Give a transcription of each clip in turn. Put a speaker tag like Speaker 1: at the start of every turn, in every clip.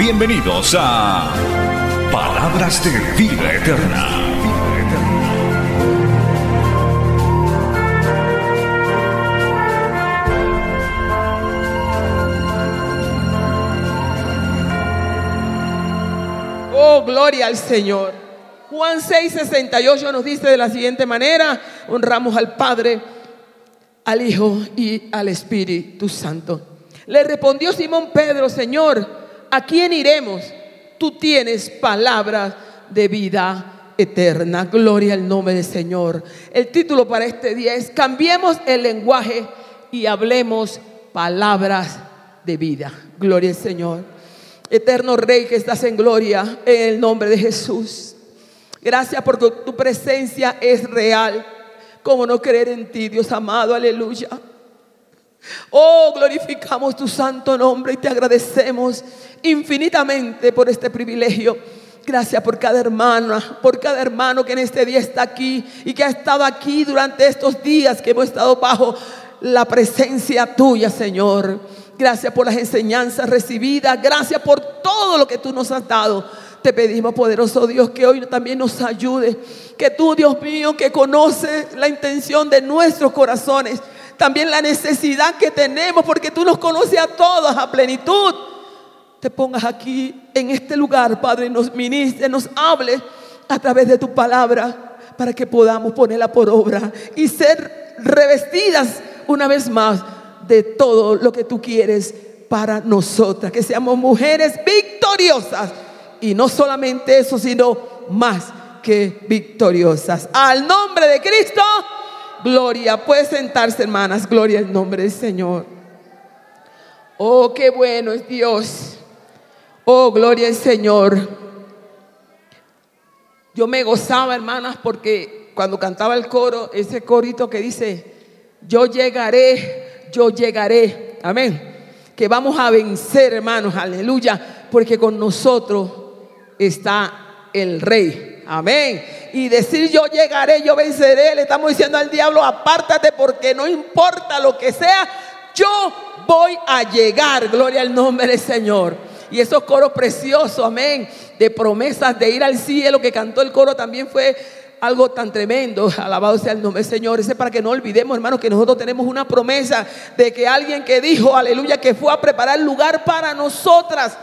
Speaker 1: Bienvenidos a Palabras de Vida Eterna.
Speaker 2: Oh, gloria al Señor. Juan 6, 68 nos dice de la siguiente manera, honramos al Padre, al Hijo y al Espíritu Santo. Le respondió Simón Pedro, Señor, ¿a quién iremos? Tú tienes palabras de vida eterna. Gloria al nombre del Señor. El título para este día es Cambiemos el lenguaje y hablemos palabras de vida. Gloria al Señor. Eterno Rey que estás en gloria, en el nombre de Jesús. Gracias porque tu presencia es real. ¿Cómo no creer en ti, Dios amado? Aleluya. Oh, glorificamos tu santo nombre y te agradecemos infinitamente por este privilegio. Gracias por cada hermana, por cada hermano que en este día está aquí y que ha estado aquí durante estos días que hemos estado bajo la presencia tuya, Señor. Gracias por las enseñanzas recibidas. Gracias por todo lo que tú nos has dado. Te pedimos, poderoso Dios, que hoy también nos ayude. Que tú, Dios mío, que conoces la intención de nuestros corazones, también la necesidad que tenemos, porque tú nos conoces a todos a plenitud. Te pongas aquí en este lugar, Padre, nos ministre, nos hable a través de tu palabra para que podamos ponerla por obra y ser revestidas una vez más de todo lo que tú quieres para nosotras, que seamos mujeres victoriosas y no solamente eso, sino más que victoriosas. Al nombre de Cristo, gloria. Puede sentarse, hermanas, gloria al nombre del Señor. Oh, qué bueno es Dios. Oh, gloria al Señor. Yo me gozaba, hermanas, porque cuando cantaba el coro, ese corito que dice, yo llegaré, yo llegaré. Amén. Que vamos a vencer, hermanos, aleluya, porque con nosotros está el rey. Amén. Y decir yo llegaré, yo venceré, le estamos diciendo al diablo, apártate porque no importa lo que sea, yo voy a llegar. Gloria al nombre del Señor. Y esos coros preciosos, amén, de promesas de ir al cielo que cantó el coro también fue algo tan tremendo. Alabado sea el nombre del Señor. Ese para que no olvidemos, hermanos, que nosotros tenemos una promesa de que alguien que dijo, aleluya, que fue a preparar lugar para nosotras,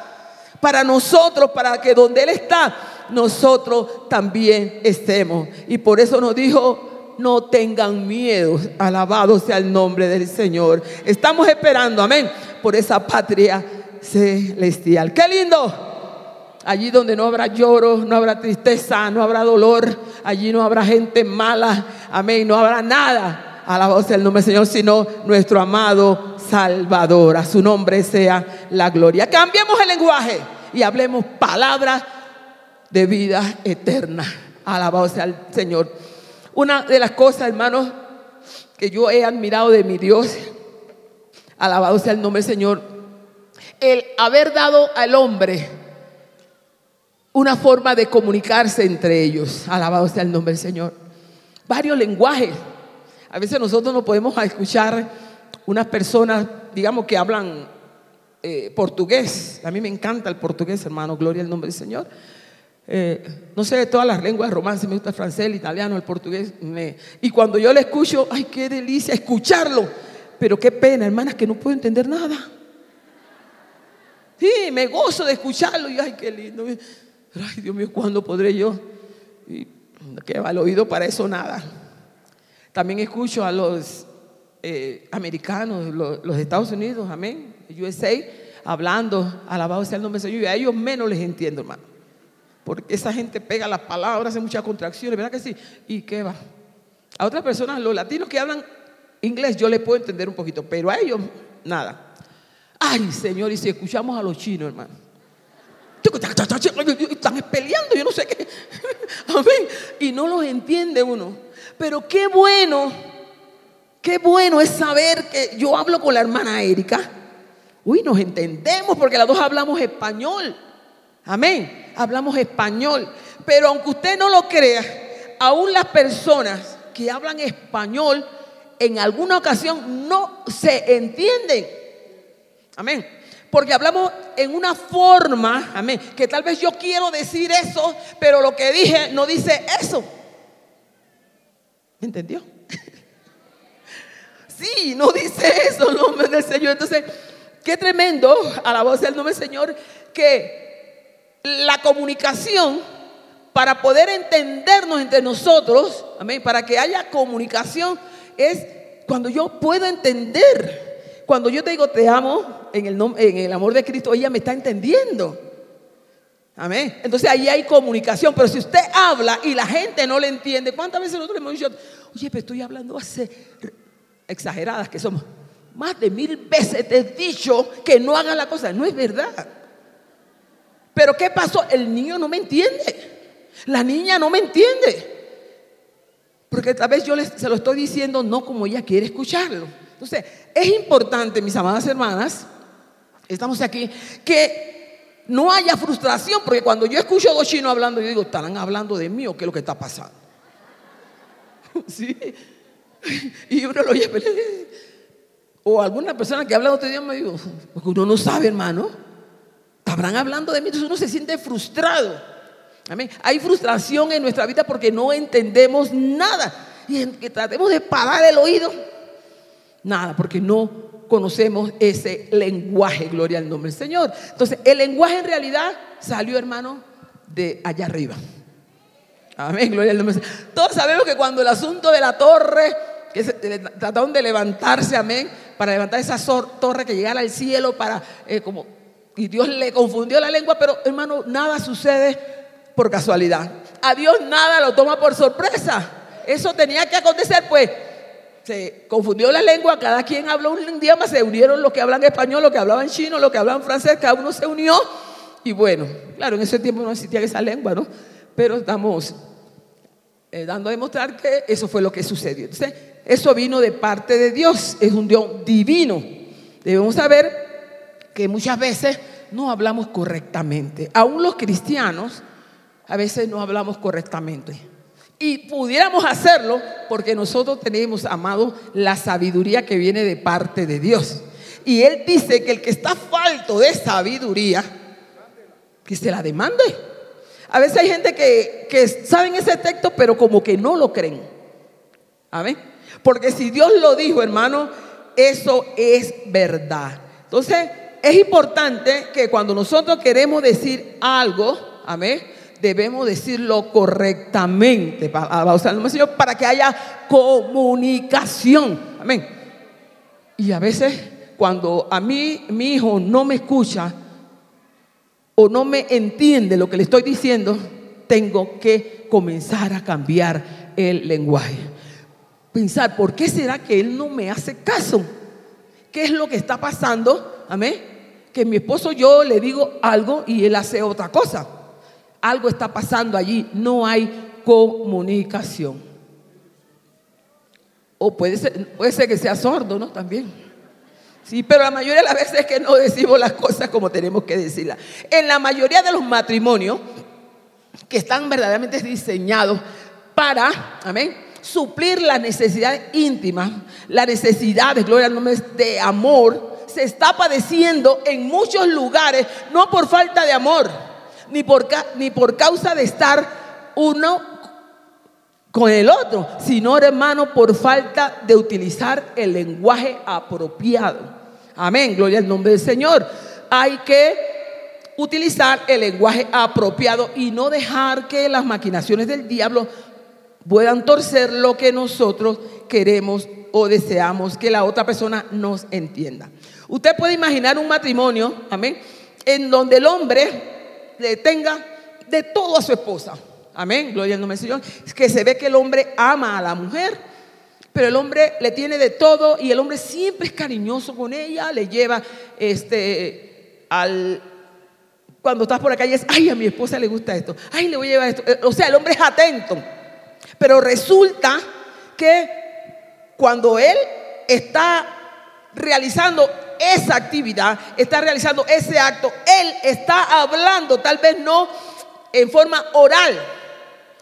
Speaker 2: para nosotros, para que donde Él está, nosotros también estemos. Y por eso nos dijo, no tengan miedo. Alabado sea el nombre del Señor. Estamos esperando, amén, por esa patria celestial. Qué lindo. Allí donde no habrá lloro, no habrá tristeza, no habrá dolor, allí no habrá gente mala, amén, no habrá nada. Alabado sea el nombre del Señor, sino nuestro amado Salvador. A su nombre sea la gloria. Cambiemos el lenguaje y hablemos palabras de vida eterna. Alabado sea el Señor. Una de las cosas, hermanos, que yo he admirado de mi Dios, alabado sea el nombre del Señor, el haber dado al hombre una forma de comunicarse entre ellos. Alabado sea el nombre del Señor. Varios lenguajes. A veces nosotros no podemos escuchar unas personas, digamos, que hablan eh, portugués. A mí me encanta el portugués, hermano. Gloria al nombre del Señor. Eh, no sé de todas las lenguas romances, me gusta el francés, el italiano, el portugués. y cuando yo le escucho, ay, qué delicia escucharlo. Pero qué pena, hermanas, que no puedo entender nada. Sí, me gozo de escucharlo y ay, qué lindo. Ay, Dios mío, ¿cuándo podré yo? Que va el oído para eso nada. También escucho a los eh, americanos, los, Estados Unidos, amén, USA, hablando, alabado sea el nombre del Señor, y a ellos menos les entiendo, hermano. Porque esa gente pega las palabras, hace muchas contracciones, ¿verdad que sí? ¿Y qué va? A otras personas, los latinos que hablan inglés, yo les puedo entender un poquito, pero a ellos, nada. Ay, Señor, y si escuchamos a los chinos, hermano. están peleando, yo no sé qué. Amén. Y no los entiende uno. Pero qué bueno, qué bueno es saber que yo hablo con la hermana Erika. Uy, nos entendemos porque las dos hablamos español. Amén. Hablamos español. Pero aunque usted no lo crea, aún las personas que hablan español en alguna ocasión no se entienden. Amén. Porque hablamos en una forma, amén, que tal vez yo quiero decir eso, pero lo que dije no dice eso. ¿Me entendió? Sí, no dice eso el nombre del Señor. Entonces, qué tremendo, a la voz del nombre del Señor, que la comunicación para poder entendernos entre nosotros, amén, para que haya comunicación, es cuando yo puedo entender. Cuando yo te digo te amo en el, en el amor de Cristo, ella me está entendiendo. Amén. Entonces ahí hay comunicación. Pero si usted habla y la gente no le entiende, ¿cuántas veces nosotros hemos dicho, oye, pero estoy hablando hace exageradas que somos? Más de mil veces te he dicho que no hagas la cosa. No es verdad. Pero ¿qué pasó? El niño no me entiende. La niña no me entiende. Porque tal vez yo se lo estoy diciendo no como ella quiere escucharlo. Entonces, es importante, mis amadas hermanas, estamos aquí, que no haya frustración, porque cuando yo escucho a dos chinos hablando, yo digo, ¿estarán hablando de mí o qué es lo que está pasando? ¿Sí? Y uno lo oye, o alguna persona que habla otro idioma, digo, porque uno no sabe, hermano, estarán hablando de mí, entonces uno se siente frustrado. Amén. Hay frustración en nuestra vida porque no entendemos nada. Y en que tratemos de parar el oído, nada, porque no conocemos ese lenguaje, gloria al nombre del Señor. Entonces, el lenguaje en realidad salió, hermano, de allá arriba. Amén, gloria al nombre del Señor. Todos sabemos que cuando el asunto de la torre, que trataron de levantarse, amén, para levantar esa torre que llegara al cielo, para, eh, como, y Dios le confundió la lengua, pero hermano, nada sucede por casualidad. A Dios nada lo toma por sorpresa. Eso tenía que acontecer, pues se confundió la lengua, cada quien habló un idioma, se unieron los que hablan español, los que hablaban chino, los que hablaban francés, cada uno se unió. Y bueno, claro, en ese tiempo no existía esa lengua, ¿no? Pero estamos eh, dando a demostrar que eso fue lo que sucedió. Entonces, eso vino de parte de Dios, es un Dios divino. Debemos saber que muchas veces no hablamos correctamente. Aún los cristianos a veces no hablamos correctamente. Y pudiéramos hacerlo porque nosotros tenemos, amado, la sabiduría que viene de parte de Dios. Y Él dice que el que está falto de sabiduría, que se la demande. A veces hay gente que, que ese texto, pero como que no lo creen. Amén. Porque si Dios lo dijo, hermano, eso es verdad. Entonces, es importante que cuando nosotros queremos decir algo, amén, debemos decirlo correctamente para que haya comunicación. Amén. Y a veces cuando a mí mi hijo no me escucha o no me entiende lo que le estoy diciendo, tengo que comenzar a cambiar el lenguaje. Pensar, ¿por qué será que él no me hace caso? ¿Qué es lo que está pasando? Amén. Que mi esposo yo le digo algo y él hace otra cosa algo está pasando allí, no hay comunicación. O puede ser, puede ser que sea sordo, ¿no? También. Sí, pero la mayoría de las veces es que no decimos las cosas como tenemos que decirlas. En la mayoría de los matrimonios que están verdaderamente diseñados para, amén, suplir las necesidades íntimas, las necesidades, gloria al nombre de amor, se está padeciendo en muchos lugares, no por falta de amor, ni por, ni por causa de estar uno con el otro, sino hermano por falta de utilizar el lenguaje apropiado. Amén, gloria al nombre del Señor. Hay que utilizar el lenguaje apropiado y no dejar que las maquinaciones del diablo puedan torcer lo que nosotros queremos o deseamos que la otra persona nos entienda. Usted puede imaginar un matrimonio, amén, en donde el hombre le tenga de todo a su esposa. Amén, gloria al nombre del Señor. Es que se ve que el hombre ama a la mujer, pero el hombre le tiene de todo y el hombre siempre es cariñoso con ella, le lleva este al cuando estás por la calle es, ay, a mi esposa le gusta esto, ay, le voy a llevar esto. O sea, el hombre es atento. Pero resulta que cuando él está realizando esa actividad, está realizando ese acto, él está hablando, tal vez no en forma oral.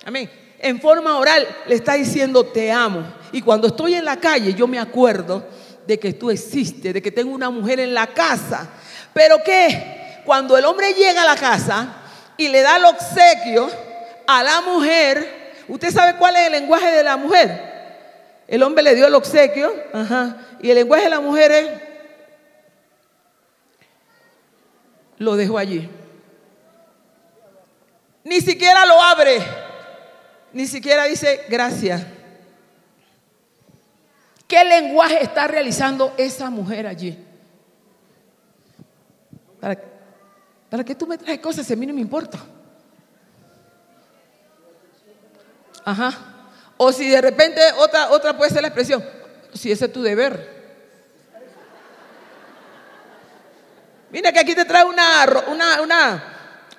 Speaker 2: Amén. En forma oral le está diciendo te amo. Y cuando estoy en la calle, yo me acuerdo de que tú existes, de que tengo una mujer en la casa. Pero que cuando el hombre llega a la casa y le da el obsequio a la mujer, ¿usted sabe cuál es el lenguaje de la mujer? El hombre le dio el obsequio, y el lenguaje de la mujer es, lo dejó allí. Ni siquiera lo abre, ni siquiera dice gracias. ¿Qué lenguaje está realizando esa mujer allí? ¿Para, para qué tú me traes cosas? A mí no me importa. Ajá. O si de repente otra, otra puede ser la expresión, si ese es tu deber. Mira que aquí te trae una, una, una,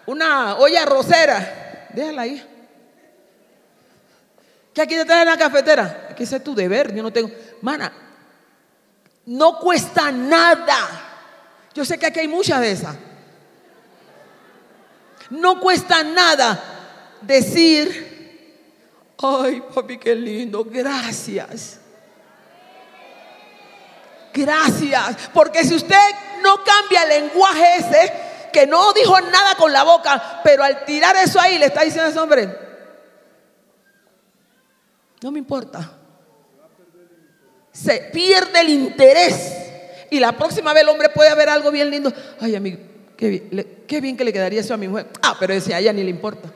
Speaker 2: una olla rosera. Déjala ahí. Que aquí te trae una cafetera. Que ese es tu deber. Yo no tengo. Mana, no cuesta nada. Yo sé que aquí hay muchas de esas. No cuesta nada decir, ay papi, qué lindo, gracias. Gracias. Porque si usted no cambia el lenguaje ese, que no dijo nada con la boca, pero al tirar eso ahí le está diciendo a ese hombre, no me importa se pierde el interés. Y la próxima vez el hombre puede ver algo bien lindo. Ay, amigo, qué bien, qué bien que le quedaría eso a mi mujer. Ah, pero ese a ella ni le importa.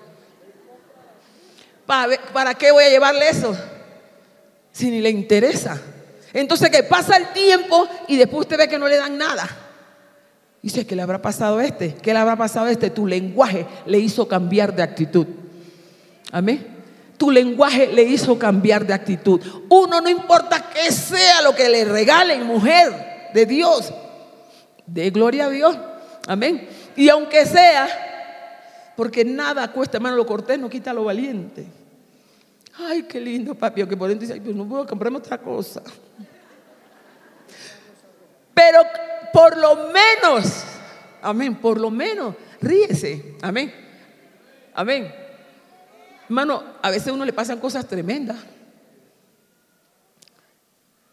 Speaker 2: ¿Para, ¿Para qué voy a llevarle eso? Si ni le interesa. Entonces que pasa el tiempo y después usted ve que no le dan nada. Dice, ¿qué le habrá pasado a este? ¿Qué le habrá pasado a este? Tu lenguaje le hizo cambiar de actitud. Amén tu lenguaje le hizo cambiar de actitud. Uno no importa que sea lo que le regalen, mujer de Dios, de gloria a Dios. Amén. Y aunque sea, porque nada cuesta, hermano, lo cortés no quita lo valiente. Ay, qué lindo, papi. Aunque por dentro dice, pues no puedo comprar otra cosa. Pero por lo menos, amén, por lo menos, ríese. Amén. Amén. Hermano, a veces a uno le pasan cosas tremendas.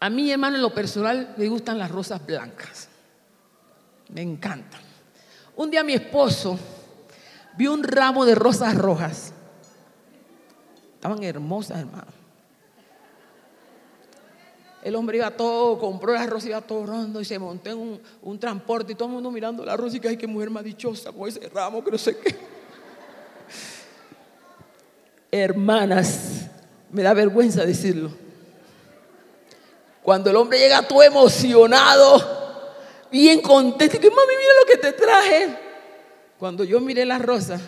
Speaker 2: A mí, hermano, en lo personal me gustan las rosas blancas. Me encantan. Un día mi esposo vio un ramo de rosas rojas. Estaban hermosas, hermano. El hombre iba todo, compró las rosas, iba todo rondo y se montó en un, transporte y todo el mundo mirando la rosa y que hay que mujer más dichosa con ese ramo que no sé qué hermanas, me da vergüenza decirlo. Cuando el hombre llega todo emocionado, bien contento, que mami, mira lo que te traje. Cuando yo miré la rosa,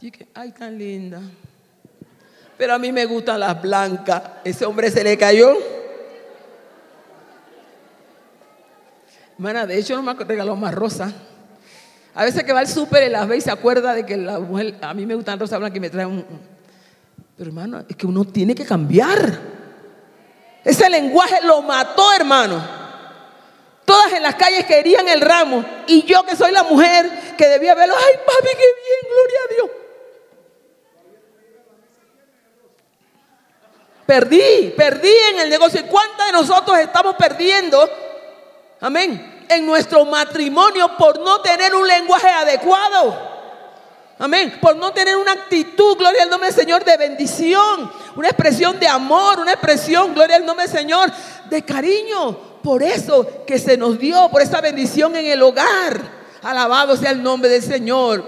Speaker 2: dije, ay, tan linda. Pero a mí me gustan las blancas. Ese hombre se le cayó. Hermana, de hecho no me regaló más rosas. A veces que va al súper y las ve y se acuerda de que la mujer, a mí me gustan rosas blancas y me trae un... Pero hermano, es que uno tiene que cambiar. Ese lenguaje lo mató, hermano. Todas en las calles querían el ramo. Y yo que soy la mujer que debía verlo, ay papi, qué bien, gloria a Dios. Perdí, perdí en el negocio. ¿Y cuántas de nosotros estamos perdiendo? Amén en nuestro matrimonio por no tener un lenguaje adecuado. Amén. Por no tener una actitud, gloria al nombre del Señor, de bendición. Una expresión de amor, una expresión, gloria al nombre del Señor, de cariño. Por eso que se nos dio, por esa bendición en el hogar. Alabado sea el nombre del Señor.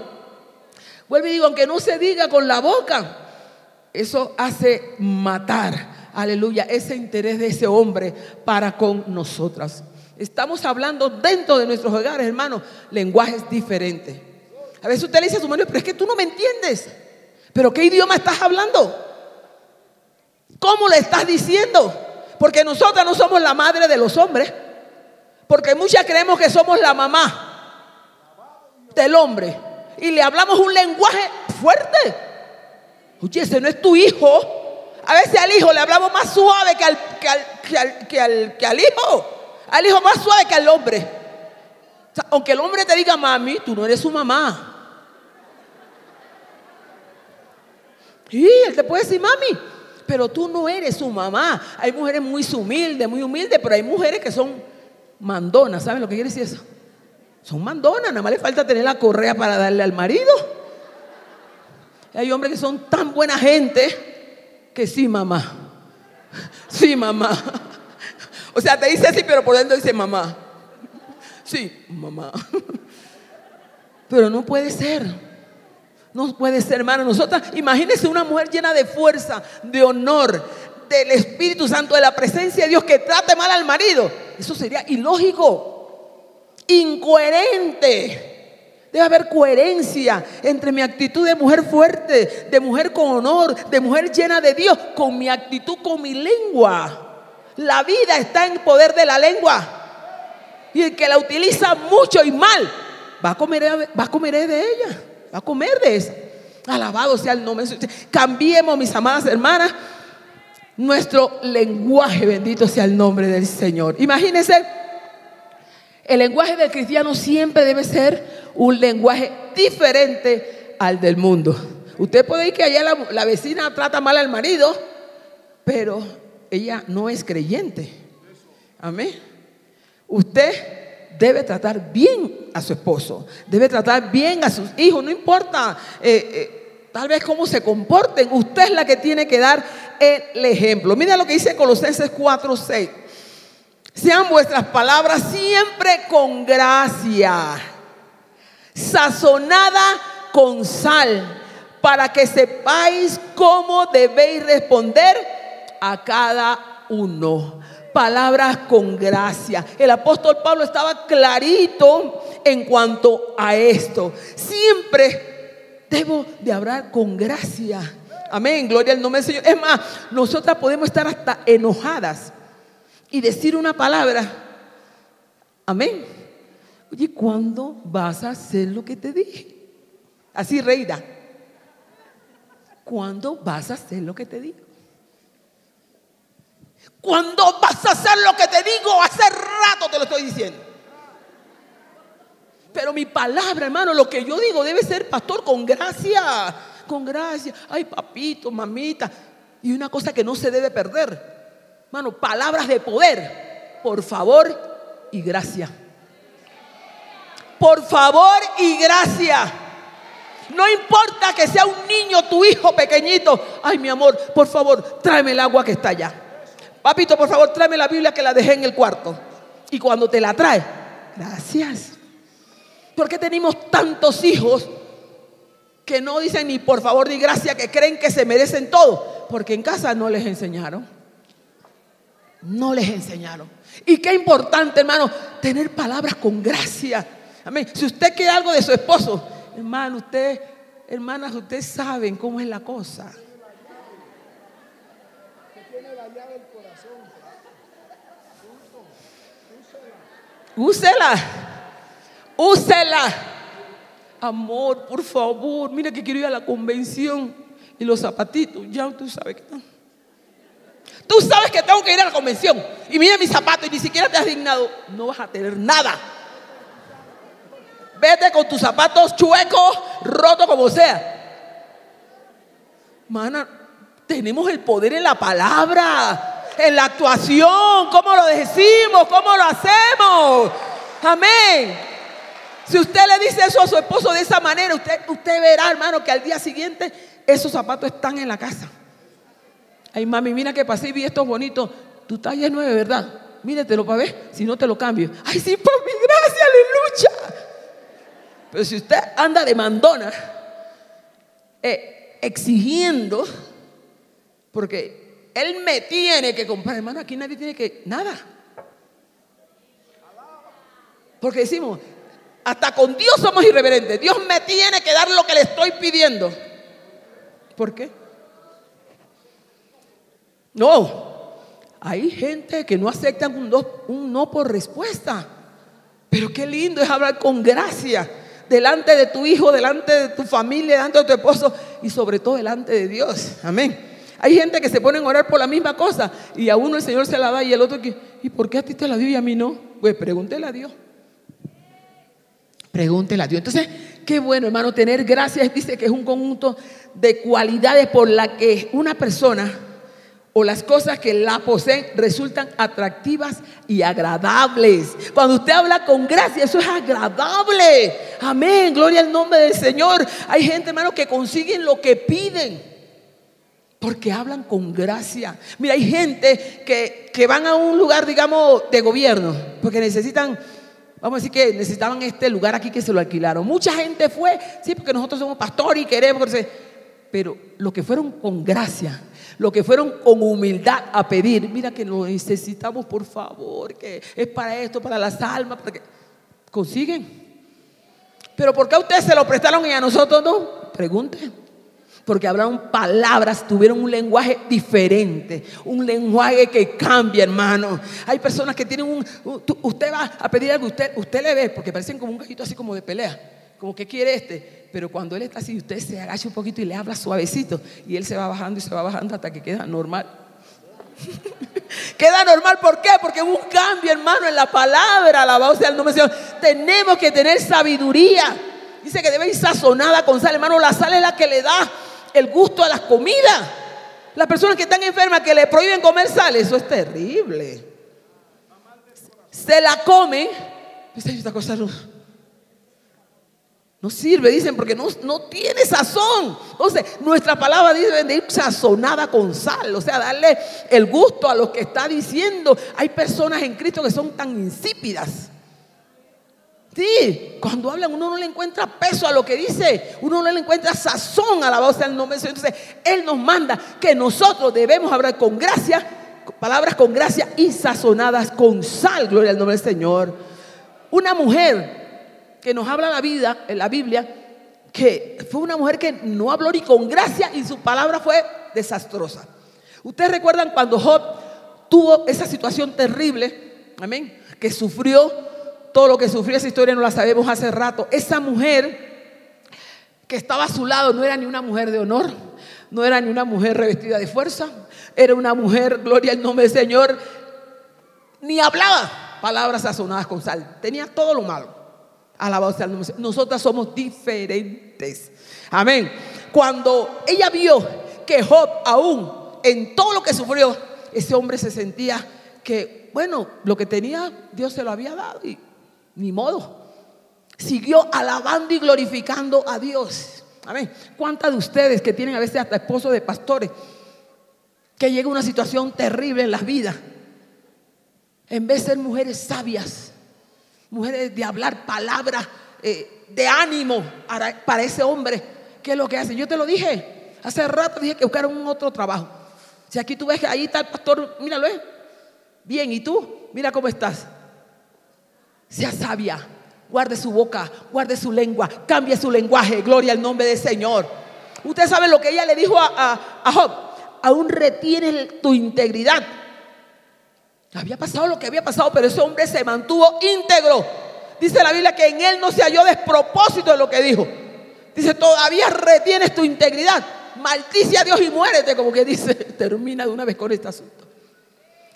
Speaker 2: Vuelvo y digo, aunque no se diga con la boca, eso hace matar, aleluya, ese interés de ese hombre para con nosotras. Estamos hablando dentro de nuestros hogares, hermanos, lenguajes diferentes. A veces usted le dice a su marido, pero es que tú no me entiendes. ¿Pero qué idioma estás hablando? ¿Cómo le estás diciendo? Porque nosotras no somos la madre de los hombres. Porque muchas creemos que somos la mamá. del hombre y le hablamos un lenguaje fuerte. Oye, ese no es tu hijo. A veces al hijo le hablamos más suave que al, que al, que al, que al, hijo. Al hijo más suave que al hombre. aunque el hombre te diga, mami, tú no eres su mamá. Y él te puede decir, mami, pero tú no eres su mamá. Hay mujeres muy humildes, muy humildes, pero hay mujeres que son mandonas. ¿Saben lo que quiere decir eso? Son mandonas, nada más le falta tener la correa para darle al marido. Hay hombres que son tan buena gente que sí, mamá. Sí, mamá. O sea, te dice así, pero por dentro dice mamá. Sí, mamá. Pero no puede ser. No puede ser, hermano. Nosotras, imagínense una mujer llena de fuerza, de honor, del Espíritu Santo, de la presencia de Dios que trate mal al marido. Eso sería ilógico, incoherente. Debe haber coherencia entre mi actitud de mujer fuerte, de mujer con honor, de mujer llena de Dios, con mi actitud, con mi lengua. La vida está en poder de la lengua. Y el que la utiliza mucho y mal, va a comer, va a comer de ella a comer de eso. Alabado sea el nombre Cambiemos, mis amadas hermanas, nuestro lenguaje, bendito sea el nombre del Señor. Imagínense, el lenguaje del cristiano siempre debe ser un lenguaje diferente al del mundo. Usted puede ir que allá la, vecina trata mal al marido, pero ella no es creyente. Amén. Usted debe tratar bien a su esposo, debe tratar bien a sus hijos, no importa eh, eh, tal vez cómo se comporten, usted es la que tiene que dar el ejemplo. Mira lo que dice Colosenses 4, 6. Sean vuestras palabras siempre con gracia, sazonada con sal, para que sepáis cómo debéis responder a cada uno palabras con gracia. El apóstol Pablo estaba clarito en cuanto a esto. Siempre debo de hablar con gracia. Amén, gloria al nombre del Señor. Es más, nosotras podemos estar hasta enojadas y decir una palabra. Amén. Oye, ¿cuándo vas a hacer lo que te dije? Así, reina. ¿Cuándo vas a hacer lo que te dije? Cuando vas a hacer lo que te digo, hace rato te lo estoy diciendo. Pero mi palabra, hermano, lo que yo digo debe ser, pastor, con gracia, con gracia. Ay, papito, mamita. Y una cosa que no se debe perder, hermano, palabras de poder. Por favor y gracia. Por favor y gracia. No importa que sea un niño, tu hijo pequeñito. Ay, mi amor, por favor, tráeme el agua que está allá. Papito, por favor, tráeme la Biblia que la dejé en el cuarto. Y cuando te la trae, gracias. ¿Por qué tenemos tantos hijos que no dicen ni por favor ni gracias, que creen que se merecen todo? Porque en casa no les enseñaron. No les enseñaron. Y qué importante, hermano, tener palabras con gracia. Amén. Si usted quiere algo de su esposo, hermano, usted, hermanas, ustedes saben cómo es la cosa. Úsela. Úsela. Amor, por favor. Mira que quiero ir a la convención. Y los zapatitos, ya tú sabes que están. Tú sabes que tengo que ir a la convención. Y mira mis zapatos y ni siquiera te has dignado. No vas a tener nada. Vete con tus zapatos chuecos, rotos como sea. Mana, tenemos el poder en la palabra en la actuación, cómo lo decimos, cómo lo hacemos. Amén. Si usted le dice eso a su esposo de esa manera, usted, usted verá, hermano, que al día siguiente esos zapatos están en la casa. Ay, mami, mira que pasé y vi estos bonitos. Tu talla es nueve, ¿verdad? Míretelo para ver, si no te lo cambio. Ay, sí, por mi gracia, aleluya. Pero si usted anda de mandona, eh, exigiendo, porque él me tiene que comprar. Hermano, aquí nadie tiene que. Nada. Porque decimos, hasta con Dios somos irreverentes. Dios me tiene que dar lo que le estoy pidiendo. ¿Por qué? No. Hay gente que no acepta un no, un no por respuesta. Pero qué lindo es hablar con gracia. delante de tu hijo, delante de tu familia, delante de tu esposo y sobre todo delante de Dios. Amén. Hay gente que se pone a orar por la misma cosa y a uno el Señor se la da y el otro que, ¿y por qué a ti te la dio y a mí no? Pues pregúntele a Dios. Pregúntele a Dios. Entonces, qué bueno, hermano, tener gracias. Dice que es un conjunto de cualidades por la que una persona o las cosas que la poseen resultan atractivas y agradables. Cuando usted habla con gracia, eso es agradable. Amén, gloria al nombre del Señor. Hay gente, hermano, que consiguen lo que piden. Porque hablan con gracia. Mira, hay gente que, que van a un lugar, digamos, de gobierno, porque necesitan Vamos a decir que necesitaban este lugar aquí que se lo alquilaron. Mucha gente fue, sí, porque nosotros somos pastores y queremos. Pero lo que fueron con gracia, lo que fueron con humildad a pedir, mira que lo necesitamos por favor, que es para esto, para las almas, para que consiguen. Pero ¿por qué a ustedes se lo prestaron y a nosotros no? Pregunten. Porque hablaron palabras, tuvieron un lenguaje diferente, un lenguaje que cambia, hermano. Hay personas que tienen un, usted va a pedir algo, usted, usted le ve, porque parecen como un gallito así como de pelea como que quiere este, pero cuando él está así, usted se agacha un poquito y le habla suavecito y él se va bajando y se va bajando hasta que queda normal. queda normal, ¿por qué? Porque hubo un cambio, hermano, en la palabra, alabado sea el nombre del Señor. Tenemos que tener sabiduría. Dice que debe ir sazonada con sal, hermano. La sal es la que le da el gusto a las comidas. Las personas que están enfermas, que le prohíben comer sal, eso es terrible. Se la comen. Esta cosa no no sirve, dicen, porque no, no tiene sazón. Entonces, nuestra palabra dice sazonada con sal, o sea, darle el gusto a lo que está diciendo. Hay personas en Cristo que son tan insípidas. Sí, cuando hablan uno no le encuentra peso a lo que dice, uno no le encuentra sazón a la voz del nombre de Dios. Entonces, Él nos manda que nosotros debemos hablar con gracia, palabras con gracia y sazonadas con sal, gloria al nombre del Señor. Una mujer que nos habla la vida, en la Biblia, que fue una mujer que no habló ni con gracia y su palabra fue desastrosa. Ustedes recuerdan cuando Job tuvo esa situación terrible, amén, que sufrió todo lo que sufrió, esa historia no la sabemos hace rato. Esa mujer que estaba a su lado no era ni una mujer de honor, no era ni una mujer revestida de fuerza, era una mujer, gloria al nombre del Señor, ni hablaba palabras sazonadas con sal, tenía todo lo malo. Alabado sea. Nosotras somos diferentes. Amén. Cuando ella vio que Job aún en todo lo que sufrió, ese hombre se sentía que, bueno, lo que tenía Dios se lo había dado y ni modo. Siguió alabando y glorificando a Dios. Amén. ¿Cuántas de ustedes que tienen a veces hasta esposos de pastores, que llega una situación terrible en las vidas, en vez de ser mujeres sabias, mujeres de hablar palabras eh, de ánimo para, ese hombre. ¿Qué es lo que hace? Yo te lo dije. Hace rato dije que buscaron un otro trabajo. Si aquí tú ves que ahí está el pastor, míralo, ¿eh? Bien, ¿y tú? Mira cómo estás. Sea sabia, guarde su boca, guarde su lengua, cambie su lenguaje, gloria al nombre del Señor. Usted sabe lo que ella le dijo a, a Job, aún retienes tu integridad había pasado lo que había pasado, pero ese hombre se mantuvo íntegro. Dice la Biblia que en él no se halló despropósito de lo que dijo. Dice, todavía retienes tu integridad. Maldice a Dios y muérete, como que dice. Termina de una vez con este asunto.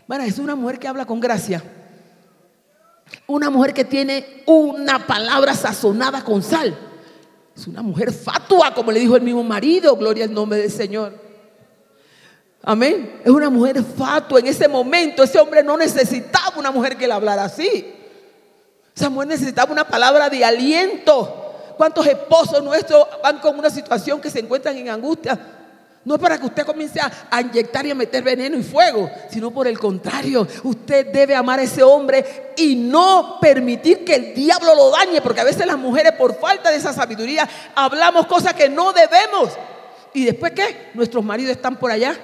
Speaker 2: Bueno, es una mujer que habla con gracia. Una mujer que tiene una palabra sazonada con sal. Es una mujer fatua, como le dijo el mismo marido. Gloria al nombre del Señor. Amén. Es una mujer fatua. En ese momento ese hombre no necesitaba una mujer que le hablara así. Esa mujer necesitaba una palabra de aliento. ¿Cuántos esposos nuestros van con una situación que se encuentran en angustia? No es para que usted comience a, inyectar y a meter veneno y fuego, sino por el contrario, usted debe amar a ese hombre y no permitir que el diablo lo dañe, porque a veces las mujeres por falta de esa sabiduría hablamos cosas que no debemos. ¿Y después qué? Nuestros maridos están por allá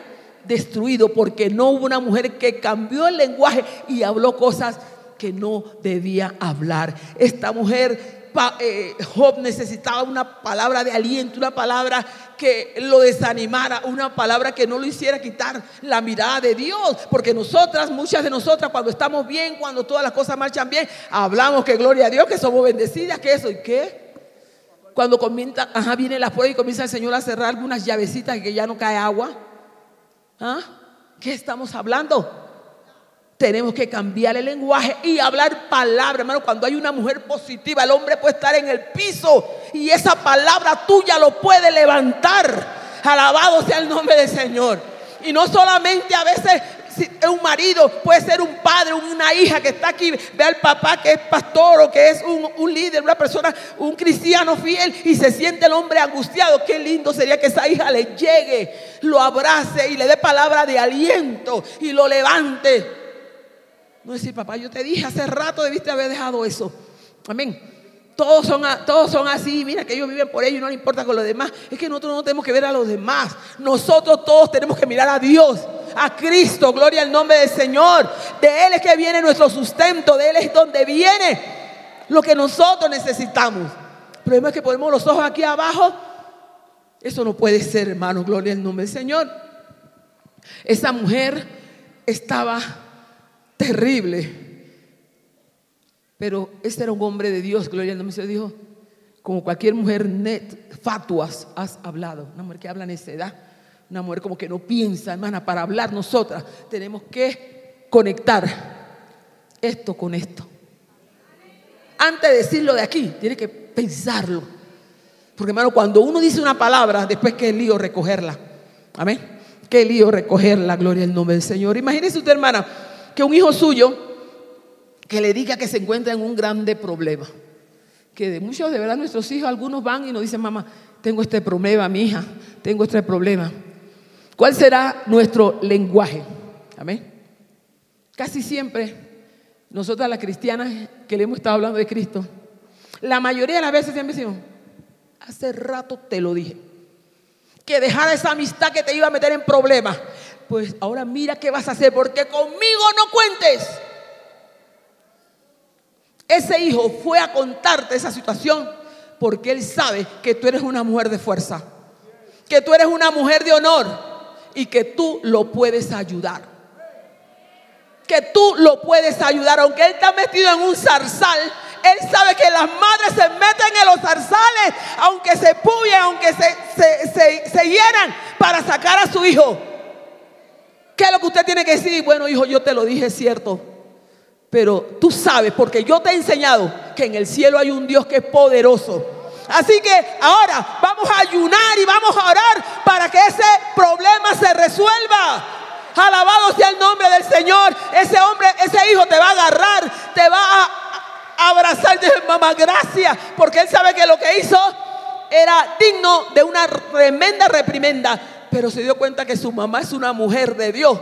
Speaker 2: destruido porque no hubo una mujer que cambió el lenguaje y habló cosas que no debía hablar. Esta mujer, eh, Job necesitaba una palabra de aliento, una palabra que lo desanimara, una palabra que no lo hiciera quitar la mirada de Dios. Porque nosotras, muchas de nosotras, cuando estamos bien, cuando todas las cosas marchan bien, hablamos que gloria a Dios, que somos bendecidas, que eso y qué. Cuando comienza, ajá, viene la prueba y comienza el Señor a cerrar algunas llavecitas que ya no cae agua. ¿Ah? ¿Qué estamos hablando? Tenemos que cambiar el lenguaje y hablar palabra, hermano. Cuando hay una mujer positiva, el hombre puede estar en el piso y esa palabra tuya lo puede levantar. Alabado sea el nombre del Señor. Y no solamente a veces un marido, puede ser un padre, una hija que está aquí, ve al papá que es pastor o que es un, un, líder, una persona, un cristiano fiel y se siente el hombre angustiado. Qué lindo sería que esa hija le llegue, lo abrace y le dé palabra de aliento y lo levante. No decir, papá, yo te dije hace rato debiste haber dejado eso. Amén. Todos son, todos son así, mira que ellos viven por ellos y no le importa con los demás. Es que nosotros no tenemos que ver a los demás. Nosotros todos tenemos que mirar a Dios, a Cristo, gloria al nombre del Señor. De Él es que viene nuestro sustento, de Él es donde viene lo que nosotros necesitamos. El problema es que ponemos los ojos aquí abajo. Eso no puede ser, hermano, gloria al nombre del Señor. Esa mujer estaba terrible. Pero este era un hombre de Dios, gloria al nombre se dijo, como cualquier mujer net, fatuas has hablado, una mujer que habla necedad, una mujer como que no piensa, hermana, para hablar nosotras tenemos que conectar esto con esto. Antes de decirlo de aquí, tiene que pensarlo. Porque hermano, cuando uno dice una palabra, después que lío recogerla. Amén. Qué lío recogerla, gloria al nombre del Señor. Imagínese usted, hermana, que un hijo suyo que le diga que se encuentra en un grande problema. Que de muchos, de verdad, nuestros hijos, algunos van y nos dicen, mamá, tengo este problema, mi hija, tengo este problema. ¿Cuál será nuestro lenguaje? Amén. Casi siempre, nosotras las cristianas que le hemos estado hablando de Cristo, la mayoría de las veces siempre decimos, hace rato te lo dije, que dejara esa amistad que te iba a meter en problemas pues ahora mira qué vas a hacer, porque conmigo no cuentes. Ese hijo fue a contarte esa situación porque él sabe que tú eres una mujer de fuerza, que tú eres una mujer de honor y que tú lo puedes ayudar. Que tú lo puedes ayudar, aunque él está metido en un zarzal, él sabe que las madres se meten en los zarzales, aunque se puyen, aunque se, se, se hieran para sacar a su hijo. ¿Qué es lo que usted tiene que decir? Bueno, hijo, yo te lo dije, cierto. Pero tú sabes, porque yo te he enseñado que en el cielo hay un Dios que es poderoso. Así que ahora vamos a ayunar y vamos a orar para que ese problema se resuelva. Alabado sea el nombre del Señor. Ese hombre, ese hijo te va a agarrar, te va a abrazar. Dice, mamá, gracias. Porque él sabe que lo que hizo era digno de una tremenda reprimenda pero se dio cuenta que su mamá es una mujer de Dios.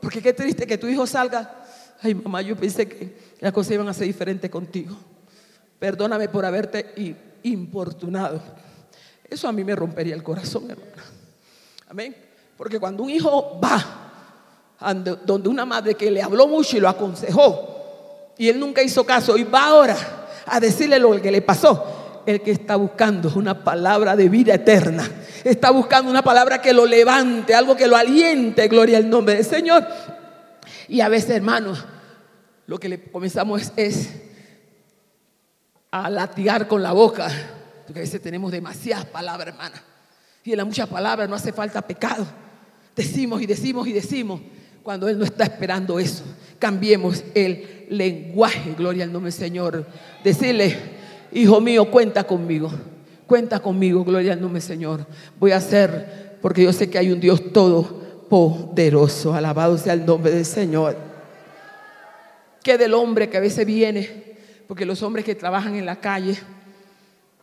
Speaker 2: Porque qué triste que tu hijo salga. Ay, mamá, yo pensé que las cosas iban a ser diferentes contigo. Perdóname por haberte importunado. Eso a mí me rompería el corazón, hermana. Amén. Porque cuando un hijo va donde una madre que le habló mucho y lo aconsejó, y él nunca hizo caso, y va ahora a decirle lo que le pasó, el que está buscando una palabra de vida eterna está buscando una palabra que lo levante, algo que lo aliente, gloria al nombre del Señor. Y a veces, hermanos, lo que le comenzamos es, a latigar con la boca, porque a veces tenemos demasiadas palabras, hermana. Y en las muchas palabras no hace falta pecado. Decimos y decimos y decimos cuando Él no está esperando eso. Cambiemos el lenguaje, gloria al nombre del Señor. Decirle, hijo mío, cuenta conmigo. Cuenta conmigo, gloria al nombre Señor. Voy a hacer, porque yo sé que hay un Dios todopoderoso. Alabado sea el nombre del Señor. Que del hombre que a veces viene, porque los hombres que trabajan en la calle,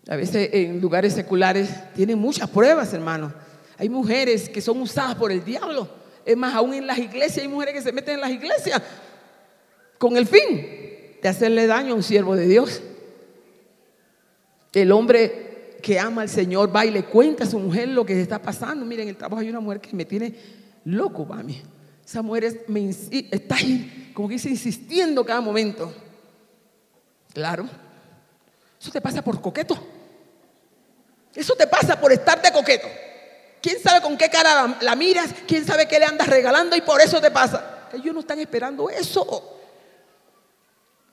Speaker 2: a veces en lugares seculares, tienen muchas pruebas, hermano. Hay mujeres que son usadas por el diablo. Es más, aún en las iglesias hay mujeres que se meten en las iglesias con el fin de hacerle daño a un siervo de Dios. El hombre que ama al Señor va y le cuenta a su mujer lo que está pasando. Miren, en el trabajo hay una mujer que me tiene loco, mami. Esa mujer me, está ahí, como que dice, insistiendo cada momento. Claro, eso te pasa por coqueto. Eso te pasa por estarte coqueto. ¿Quién sabe con qué cara la, miras? ¿Quién sabe qué le andas regalando? Y por eso te pasa. Ellos no están esperando eso.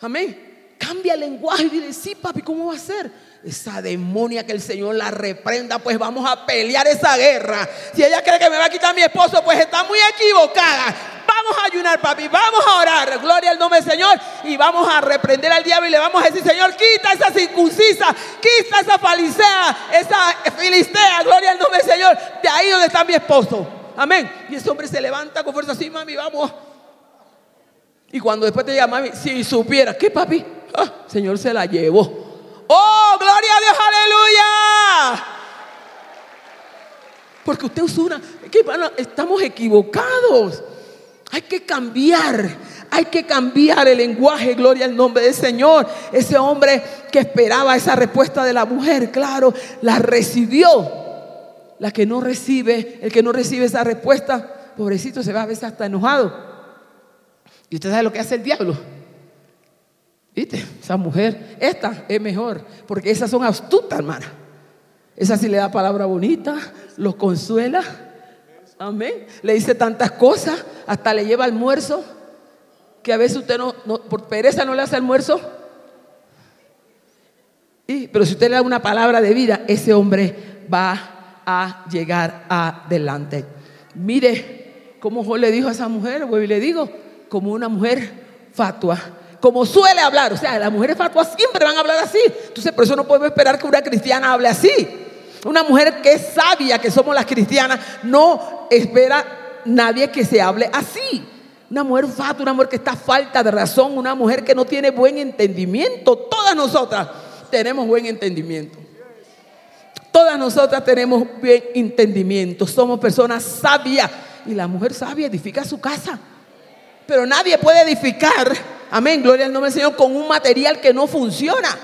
Speaker 2: Amén. Cambia el lenguaje y dile, sí, papi, ¿cómo va a ser? esa demonia que el Señor la reprenda, pues vamos a pelear esa guerra. Si ella cree que me va a quitar mi esposo, pues está muy equivocada. Vamos a ayunar, papi, vamos a orar. Gloria al nombre del Señor. Y vamos a reprender al diablo y le vamos a decir, Señor, quita esa circuncisa, quita esa falicea, esa filistea. Gloria al nombre del Señor. De ahí donde está mi esposo. Amén. Y ese hombre se levanta con fuerza así, mami, vamos. Y cuando después te llama, mami, si supiera, ¿qué papi? Ah, Señor se la llevó. Oh, gloria a Dios, aleluya. Porque usted usa una, que, estamos equivocados. Hay que cambiar, hay que cambiar el lenguaje, gloria al nombre del Señor. Ese hombre que esperaba esa respuesta de la mujer, claro, la recibió. La que no recibe, el que no recibe esa respuesta, pobrecito, se va a veces hasta enojado. Y usted sabe lo que hace el diablo ¿Viste? Esa mujer, esta es mejor, porque esas son astutas, hermana. Esa sí le da palabra bonita, lo consuela. Amén. Le dice tantas cosas, hasta le lleva almuerzo, que a veces usted no, por pereza no le hace almuerzo. Y, pero si usted le da una palabra de vida, ese hombre va a llegar adelante. Mire cómo Job le dijo a esa mujer, y le digo, como una mujer fatua como suele hablar. O sea, las mujeres fatuas siempre van a hablar así. Entonces, por eso no podemos esperar que una cristiana hable así. Una mujer que es sabia, que somos las cristianas, no espera nadie que se hable así. Una mujer fatua, una mujer que está falta de razón, una mujer que no tiene buen entendimiento. Todas nosotras tenemos buen entendimiento. Todas nosotras tenemos buen entendimiento. Somos personas sabias. Y la mujer sabia edifica su casa. Pero nadie puede edificar Amén, gloria al nombre del Señor, con un material que no funciona.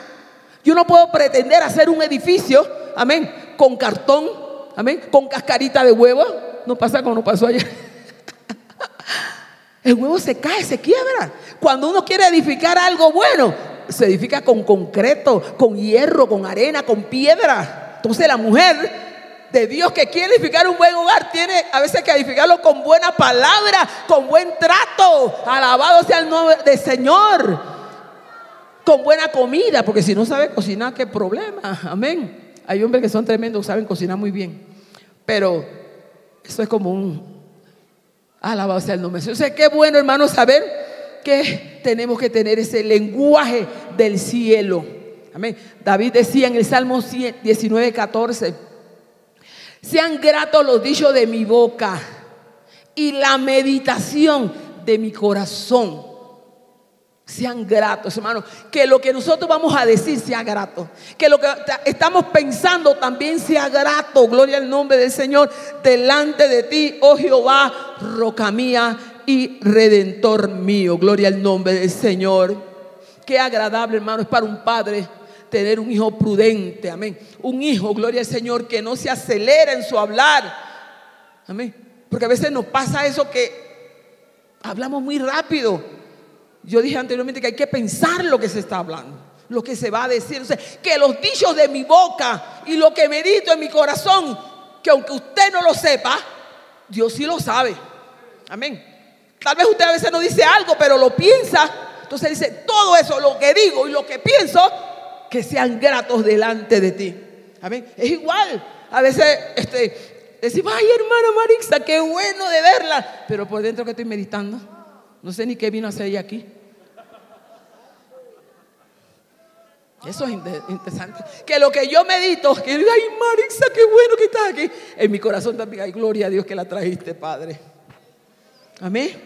Speaker 2: Yo no puedo pretender hacer un edificio, amén, con cartón, amén, con cascarita de huevo. No pasa como no pasó ayer. El huevo se cae, se quiebra. Cuando uno quiere edificar algo bueno, se edifica con concreto, con hierro, con arena, con piedra. Entonces la mujer de Dios que quiere edificar un buen hogar, tiene a veces que edificarlo con buena palabra, con buen trato. Alabado sea el nombre del Señor. Con buena comida, porque si no sabe cocinar, qué problema. Amén. Hay hombres que son tremendos, saben cocinar muy bien. Pero eso es como un alabado sea el nombre. Yo sé qué bueno, hermano, saber que tenemos que tener ese lenguaje del cielo. Amén. David decía en el Salmo 19, 14. Sean gratos los dichos de mi boca y la meditación de mi corazón. Sean gratos, hermanos. Que lo que nosotros vamos a decir sea grato. Que lo que estamos pensando también sea grato. Gloria al nombre del Señor. Delante de ti, oh Jehová, roca mía y redentor mío. Gloria al nombre del Señor. Qué agradable, hermano, es para un padre tener un hijo prudente, amén. Un hijo, gloria al Señor, que no se acelera en su hablar, amén. Porque a veces nos pasa eso que hablamos muy rápido. Yo dije anteriormente que hay que pensar lo que se está hablando, lo que se va a decir. que los dichos de mi boca y lo que medito en mi corazón, que aunque usted no lo sepa, Dios sí lo sabe. Amén. Tal vez usted a veces no dice algo, pero lo piensa. Entonces dice, todo eso, lo que digo y lo que pienso, que sean gratos delante de ti. Amén. Es igual. A veces este, decimos, ay hermana Marixa, qué bueno de verla. Pero por dentro que estoy meditando, no sé ni qué vino a hacer ella aquí. Eso es interesante. Que lo que yo medito, que ay Marixa, qué bueno que estás aquí. En mi corazón también hay gloria a Dios que la trajiste, Padre. Amén.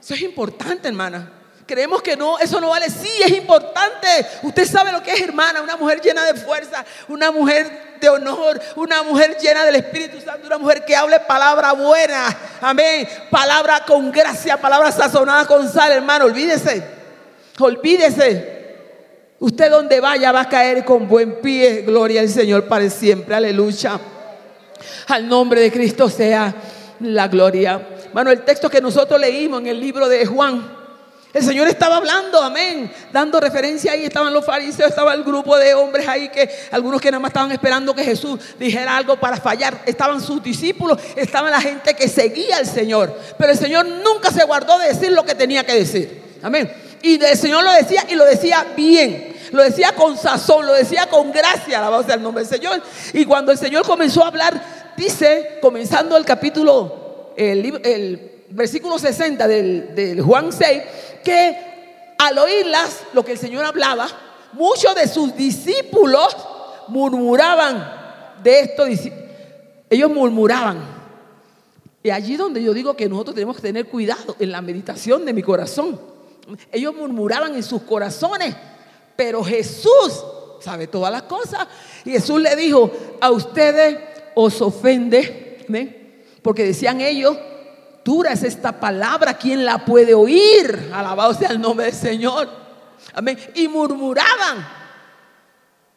Speaker 2: Eso es importante, hermana. Creemos que no, eso no vale. Sí, es importante. Usted sabe lo que es hermana, una mujer llena de fuerza, una mujer de honor, una mujer llena del Espíritu Santo, una mujer que hable palabra buena. Amén. Palabra con gracia, palabra sazonada con sal, hermano. Olvídese. Olvídese. Usted donde vaya va a caer con buen pie. Gloria al Señor para siempre. Aleluya. Al nombre de Cristo sea la gloria. Bueno, el texto que nosotros leímos en el libro de Juan el Señor estaba hablando, amén, dando referencia ahí. Estaban los fariseos, estaba el grupo de hombres ahí que algunos que nada más estaban esperando que Jesús dijera algo para fallar. Estaban sus discípulos, estaban la gente que seguía al Señor. Pero el Señor nunca se guardó de decir lo que tenía que decir. Amén. Y el Señor lo decía y lo decía bien. Lo decía con sazón, lo decía con gracia, alabado sea el nombre del Señor. Y cuando el Señor comenzó a hablar, dice, comenzando el capítulo, el, el versículo 60 del, Juan 6, que al oírlas, lo que el Señor hablaba, muchos de sus discípulos murmuraban de esto. Ellos murmuraban. Y allí donde yo digo que nosotros tenemos que tener cuidado en la meditación de mi corazón. Ellos murmuraban en sus corazones, pero Jesús sabe todas las cosas. Y Jesús le dijo, a ustedes os ofende, porque decían ellos, dura es esta palabra, ¿quién la puede oír? Alabado sea el nombre del Señor. Amén. Y murmuraban.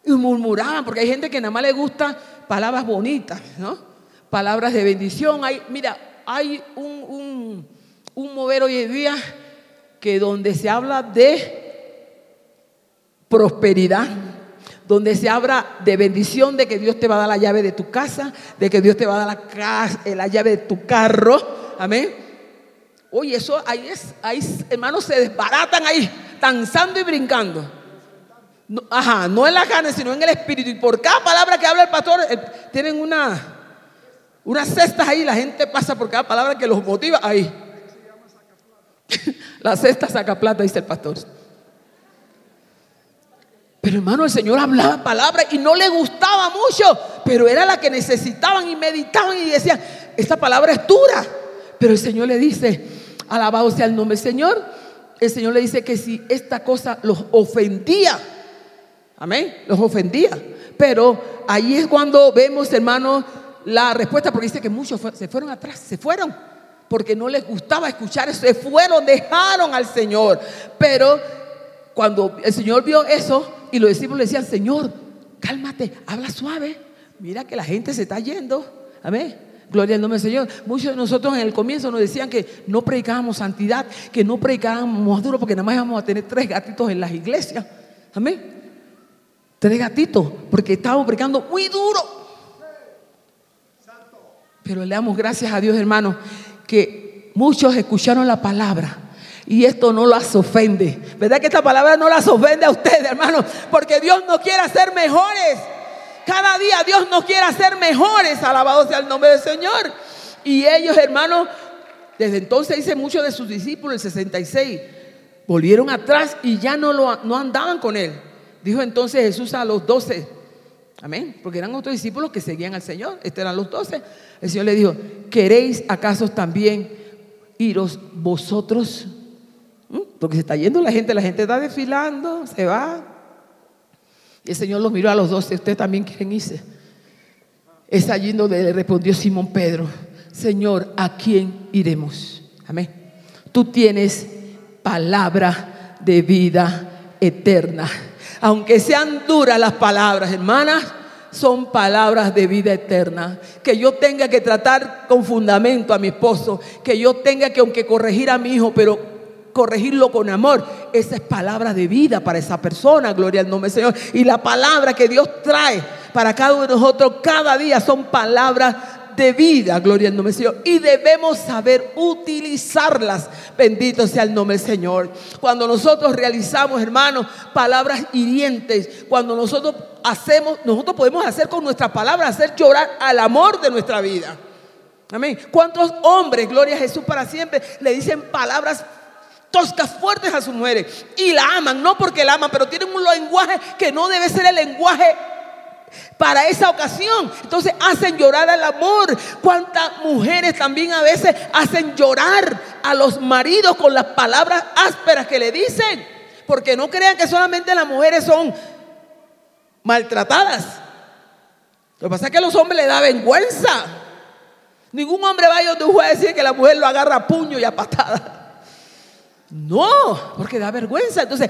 Speaker 2: Y murmuraban, porque hay gente que nada más le gusta palabras bonitas, ¿no? Palabras de bendición. Hay, mira, hay un, un, un mover hoy en día que donde se habla de prosperidad, donde se habla de bendición, de que Dios te va a dar la llave de tu casa, de que Dios te va a dar la, la llave de tu carro, amén. Oye, eso ahí es, ahí hermanos se desbaratan ahí, danzando y brincando. ajá, no en la carne, sino en el espíritu. Y por cada palabra que habla el pastor, eh, tienen una, unas cestas ahí, la gente pasa por cada palabra que los motiva ahí. La cesta saca plata, dice el pastor. Pero hermano, el Señor hablaba palabras y no le gustaba mucho, pero era la que necesitaban y meditaban y decían, esta palabra es dura. Pero el Señor le dice, alabado sea el nombre del Señor. El Señor le dice que si esta cosa los ofendía, amén, los ofendía. Pero ahí es cuando vemos, hermano, la respuesta, porque dice que muchos se fueron atrás, se fueron porque no les gustaba escuchar eso. Se fueron, dejaron al Señor. Pero cuando el Señor vio eso y los discípulos le decían, Señor, cálmate, habla suave. Mira que la gente se está yendo. Amén. Gloria al nombre del Señor. Muchos de nosotros en el comienzo nos decían que no predicábamos santidad, que no predicábamos duro porque nada más íbamos a tener tres gatitos en las iglesias. Amén. Tres gatitos, porque estábamos predicando muy duro. Pero le damos gracias a Dios, hermano, que muchos escucharon la palabra y esto no las ofende. ¿Verdad que esta palabra no las ofende a ustedes, hermanos? Porque Dios nos quiere hacer mejores. Cada día Dios nos quiere hacer mejores. Alabado sea el nombre del Señor. Y ellos, hermanos, desde entonces dice muchos de sus discípulos, el 66, volvieron atrás y ya no, lo, no andaban con él. Dijo entonces Jesús a los doce, amén, porque eran otros discípulos que seguían al Señor, estos eran los doce. El Señor le dijo, ¿queréis acaso también iros vosotros? ¿Mm? Porque se está yendo la gente, la gente está desfilando, se va. Y el Señor los miró a los doce, ustedes también quieren irse. Es allí donde le respondió Simón Pedro, Señor, ¿a quién iremos? Amén. Tú tienes palabra de vida eterna. Aunque sean duras las palabras, hermanas, son palabras de vida eterna. Que yo tenga que tratar con fundamento a mi esposo, que yo tenga que, aunque corregir a mi hijo, pero corregirlo con amor. Esa es palabra de vida para esa persona, gloria al nombre del Señor. Y la palabra que Dios trae para cada uno de nosotros cada día son palabras de vida, gloria al nombre del Señor. Y debemos saber utilizarlas. Bendito sea el nombre del Señor. Cuando nosotros realizamos, hermanos, palabras hirientes, cuando nosotros hacemos, nosotros podemos hacer con nuestras palabras, hacer llorar al amor de nuestra vida. Amén. ¿Cuántos hombres, gloria a Jesús para siempre, le dicen palabras toscas fuertes a sus mujeres y la aman, no porque la aman, pero tienen un lenguaje que no debe ser el lenguaje para esa ocasión. Entonces hacen llorar al amor. ¿Cuántas mujeres también a veces hacen llorar a los maridos con las palabras ásperas que le dicen? Porque no crean que solamente las mujeres son maltratadas. Lo que pasa es que a los hombres les da vergüenza. Ningún hombre va a un juez a decir que la mujer lo agarra a puño y a patada. No, porque da vergüenza. Entonces,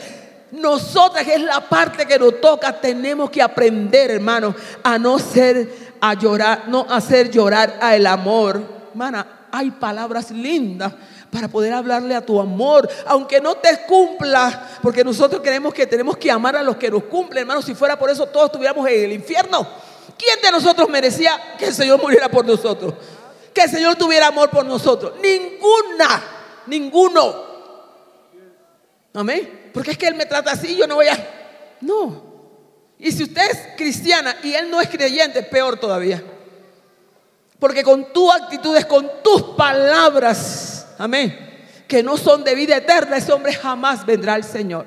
Speaker 2: nosotras, que es la parte que nos toca, tenemos que aprender, hermano, a no ser, a llorar, no hacer llorar al amor. Hermana, hay palabras lindas para poder hablarle a tu amor, aunque no te cumpla, porque nosotros creemos que tenemos que amar a los que nos cumplen, hermano. Si fuera por eso, todos estuviéramos en el infierno. ¿Quién de nosotros merecía que el Señor muriera por nosotros? Que el Señor tuviera amor por nosotros. Ninguna, ninguno. Amén. Porque es que Él me trata así, yo no voy a... No. Y si usted es cristiana y Él no es creyente, peor todavía. Porque con tus actitudes, con tus palabras, amén, que no son de vida eterna, ese hombre jamás vendrá al Señor.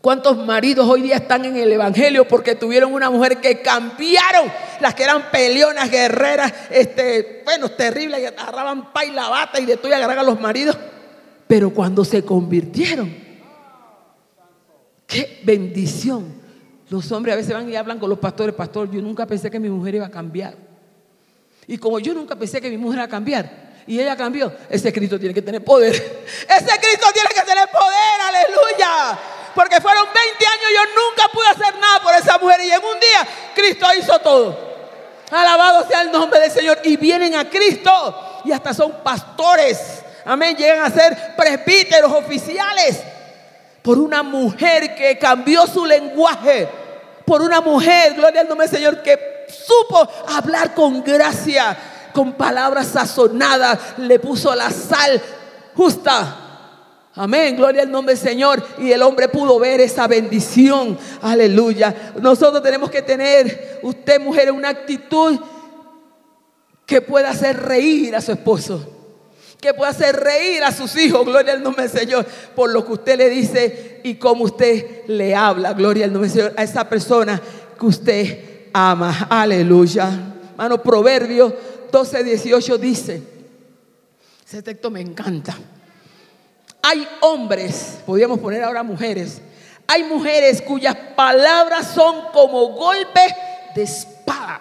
Speaker 2: ¿Cuántos maridos hoy día están en el Evangelio porque tuvieron una mujer que cambiaron? Las que eran peleonas, guerreras, este, bueno, terribles, que agarraban pa y la bata y de todo y agarraban a los maridos. Pero cuando se convirtieron, qué bendición. Los hombres a veces van y hablan con los pastores, pastor, yo nunca pensé que mi mujer iba a cambiar. Y como yo nunca pensé que mi mujer iba a cambiar, y ella cambió, ese Cristo tiene que tener poder. Ese Cristo tiene que tener poder, aleluya porque fueron 20 años y yo nunca pude hacer nada por esa mujer y en un día Cristo hizo todo. Alabado sea el nombre del Señor. Y vienen a Cristo y hasta son pastores. Amén. Llegan a ser presbíteros oficiales por una mujer que cambió su lenguaje. Por una mujer, gloria al nombre del Señor, que supo hablar con gracia, con palabras sazonadas. Le puso la sal justa Amén, gloria al nombre del Señor. Y el hombre pudo ver esa bendición. Aleluya. Nosotros tenemos que tener, usted mujer, una actitud que pueda hacer reír a su esposo. Que pueda hacer reír a sus hijos, gloria al nombre del Señor, por lo que usted le dice y cómo usted le habla, gloria al nombre del Señor, a esa persona que usted ama. Aleluya. Mano, Proverbio 12, 18 dice, ese texto me encanta. Hay hombres, podríamos poner ahora mujeres, hay mujeres cuyas palabras son como golpes de espada.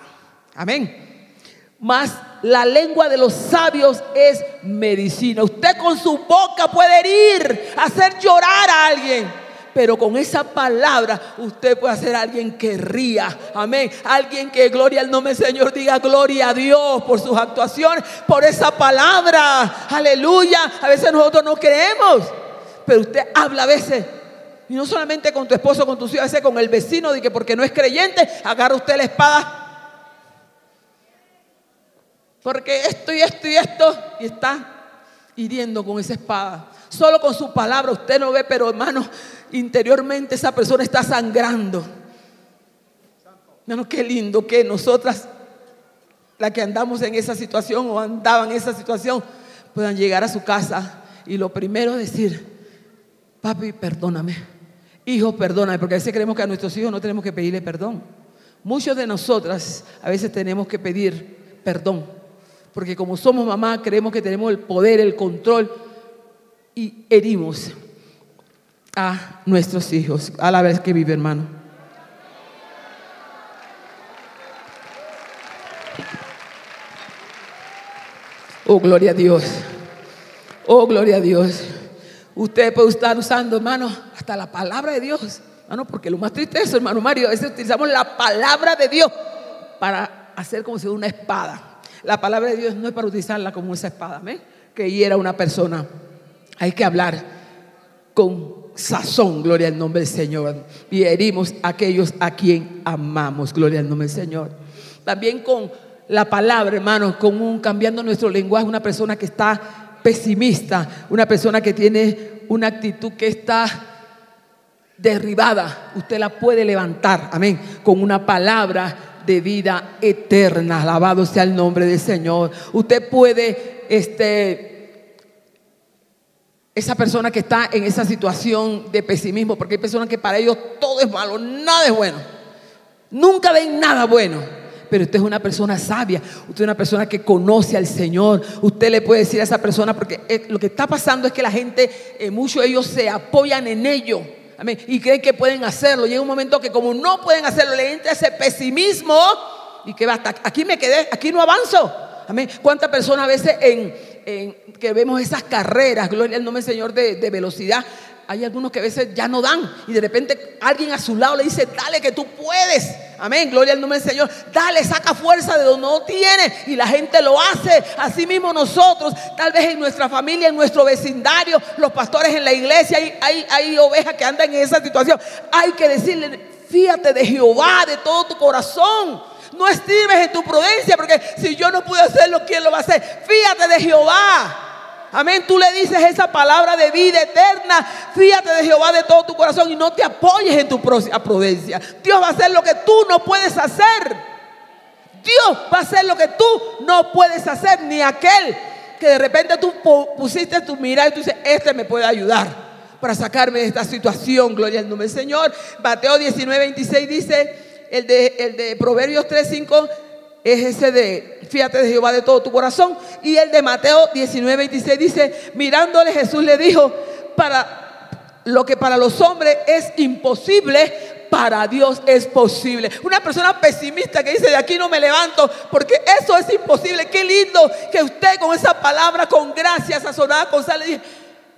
Speaker 2: Amén. Mas la lengua de los sabios es medicina. Usted con su boca puede herir, hacer llorar a alguien pero con esa palabra usted puede ser alguien que ría. Amén. Alguien que gloria al nombre del Señor diga gloria a Dios por sus actuaciones, por esa palabra. Aleluya. A veces nosotros no creemos, pero usted habla a veces. Y no solamente con tu esposo, con tus hijos, a veces con el vecino, de que porque no es creyente, agarra usted la espada. Porque esto y esto y esto, y está hiriendo con esa espada. Solo con su palabra usted no ve, pero hermano, interiormente esa persona está sangrando. Hermano, qué lindo que nosotras, las que andamos en esa situación o andaban en esa situación, puedan llegar a su casa y lo primero decir, papi, perdóname. Hijo, perdóname, porque a veces creemos que a nuestros hijos no tenemos que pedirle perdón. Muchos de nosotras a veces tenemos que pedir perdón, porque como somos mamá creemos que tenemos el poder, el control y herimos a nuestros hijos a la vez que vive, hermano. Oh, gloria a Dios. Oh, gloria a Dios. Usted puede estar usando, hermano, hasta la palabra de Dios. Hermano, porque lo más triste es eso, hermano Mario. A veces utilizamos la palabra de Dios para hacer como si fuera una espada. La palabra de Dios no es para utilizarla como esa espada, ¿me? que hiera una persona. Hay que hablar con sazón, gloria al nombre del Señor. Y herimos a aquellos a quien amamos, gloria al nombre del Señor. También con la palabra, hermanos, con un cambiando nuestro lenguaje, una persona que está pesimista, una persona que tiene una actitud que está derribada, usted la puede levantar, amén, con una palabra de vida eterna. Alabado sea el nombre del Señor. Usted puede este esa persona que está en esa situación de pesimismo, porque hay personas que para ellos todo es malo, nada es bueno. Nunca ven nada bueno. Pero usted es una persona sabia, usted es una persona que conoce al Señor. Usted le puede decir a esa persona, porque eh, lo que está pasando es que la gente, eh, muchos de ellos se apoyan en ello. Y creen que pueden hacerlo. Llega un momento que como no pueden hacerlo, le entra ese pesimismo y que basta. Aquí me quedé, aquí no avanzo. Amén. ¿Cuántas personas a veces en, que vemos esas carreras, gloria al nombre del Señor, de, de velocidad, hay algunos que a veces ya no dan y de repente alguien a su lado le dice, dale que tú puedes. Amén, gloria al nombre del Señor. Dale, saca fuerza de donde no tiene y la gente lo hace. Así mismo nosotros, tal vez en nuestra familia, en nuestro vecindario, los pastores en la iglesia, hay, hay, hay ovejas que andan en esa situación. Hay que decirle, fíjate de Jehová de todo tu corazón. No estimes en tu prudencia, porque si yo no pude hacerlo, ¿quién lo va a hacer? Fíjate de Jehová. Amén. Tú le dices esa palabra de vida eterna. Fíjate de Jehová de todo tu corazón y no te apoyes en tu prudencia. Dios va a hacer lo que tú no puedes hacer. Dios va a hacer lo que tú no puedes hacer. Ni aquel que de repente tú pusiste tu mirada y tú dices, este me puede ayudar para sacarme de esta situación. Gloria al nombre del Señor. Mateo 19, 26 dice, el de, el de Proverbios 3, 5 es ese de fíjate de Jehová de todo tu corazón. Y el de Mateo 19, 26 dice, mirándole Jesús le dijo, para lo que para los hombres es imposible, para Dios es posible. Una persona pesimista que dice, de aquí no me levanto, porque eso es imposible. Qué lindo que usted con esa palabra, con gracia sazonada con sal, le dice,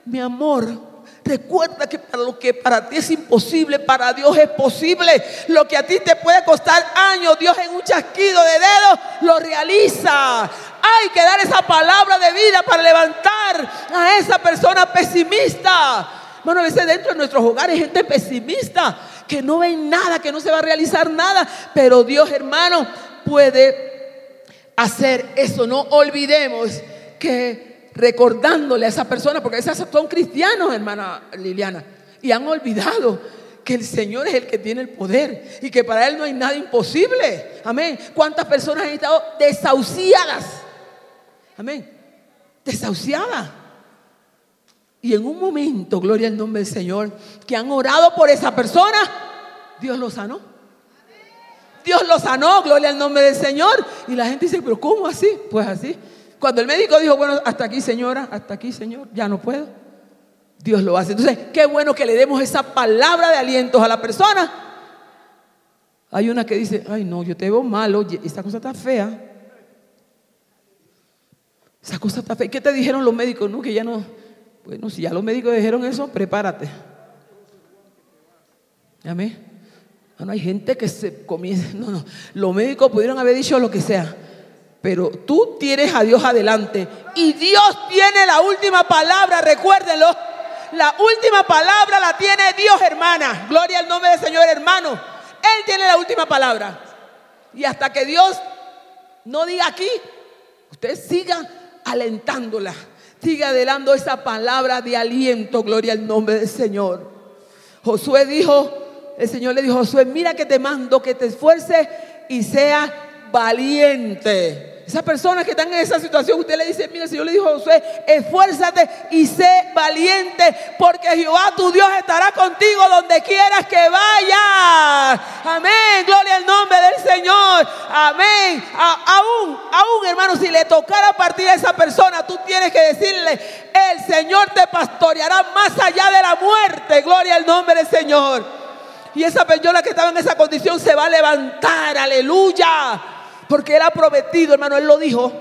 Speaker 2: mi amor, Recuerda que para lo que para ti es imposible, para Dios es posible. Lo que a ti te puede costar años, Dios en un chasquido de dedos lo realiza. Hay que dar esa palabra de vida para levantar a esa persona pesimista. Bueno, a veces dentro de nuestros hogares hay gente pesimista que no ven nada, que no se va a realizar nada. Pero Dios, hermano, puede hacer eso. No olvidemos que recordándole a esa persona, porque esas son cristianos, hermana Liliana, y han olvidado que el Señor es el que tiene el poder y que para Él no hay nada imposible. Amén. ¿Cuántas personas han estado desahuciadas? Amén. Desahuciadas. Y en un momento, gloria al nombre del Señor, que han orado por esa persona, Dios lo sanó. Dios lo sanó, gloria al nombre del Señor. Y la gente dice, pero ¿cómo así? Pues así. Cuando el médico dijo, bueno, hasta aquí señora, hasta aquí señor, ya no puedo. Dios lo hace. Entonces, qué bueno que le demos esa palabra de aliento a la persona. Hay una que dice, ay no, yo te veo mal, oye, esta cosa está fea. Esa cosa está fea. ¿Qué te dijeron los médicos? No, que ya no. Bueno, si ya los médicos dijeron eso, prepárate. Amén. No hay gente que se comienza. No, no. Los médicos pudieron haber dicho lo que sea. Pero tú tienes a Dios adelante. Y Dios tiene la última palabra, recuérdenlo. La última palabra la tiene Dios, hermana. Gloria al nombre del Señor, hermano. Él tiene la última palabra. Y hasta que Dios no diga aquí, usted siga alentándola. Siga adelando esa palabra de aliento. Gloria al nombre del Señor. Josué dijo, el Señor le dijo, Josué, mira que te mando que te esfuerces y sea valiente. Esa persona que están en esa situación, usted le dice, mira, si yo le dijo a Josué, esfuérzate y sé valiente, porque Jehová tu Dios estará contigo donde quieras que vayas. Amén, gloria al nombre del Señor. Amén. aún, aún, hermano, si le tocara partir a esa persona, tú tienes que decirle, el Señor te pastoreará más allá de la muerte. Gloria al nombre del Señor. Y esa persona que estaba en esa condición se va a levantar, aleluya. Porque Él ha prometido, hermano, Él lo dijo,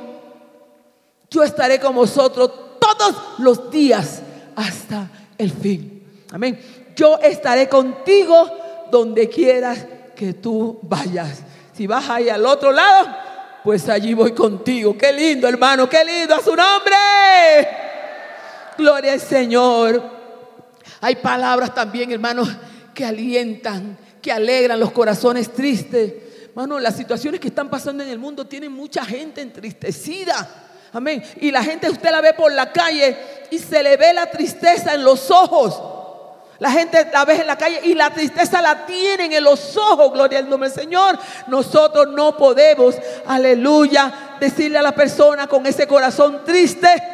Speaker 2: yo estaré con vosotros todos los días hasta el fin. Amén. Yo estaré contigo donde quieras que tú vayas. Si vas ahí al otro lado, pues allí voy contigo. Qué lindo, hermano, qué lindo a su nombre. Gloria al Señor. Hay palabras también, hermanos, que alientan, que alegran los corazones tristes. Hermano, las situaciones que están pasando en el mundo tienen mucha gente entristecida. Amén. Y la gente usted la ve por la calle y se le ve la tristeza en los ojos. La gente la ve en la calle y la tristeza la tienen en los ojos. Gloria al nombre del Señor. Nosotros no podemos, aleluya, decirle a la persona con ese corazón triste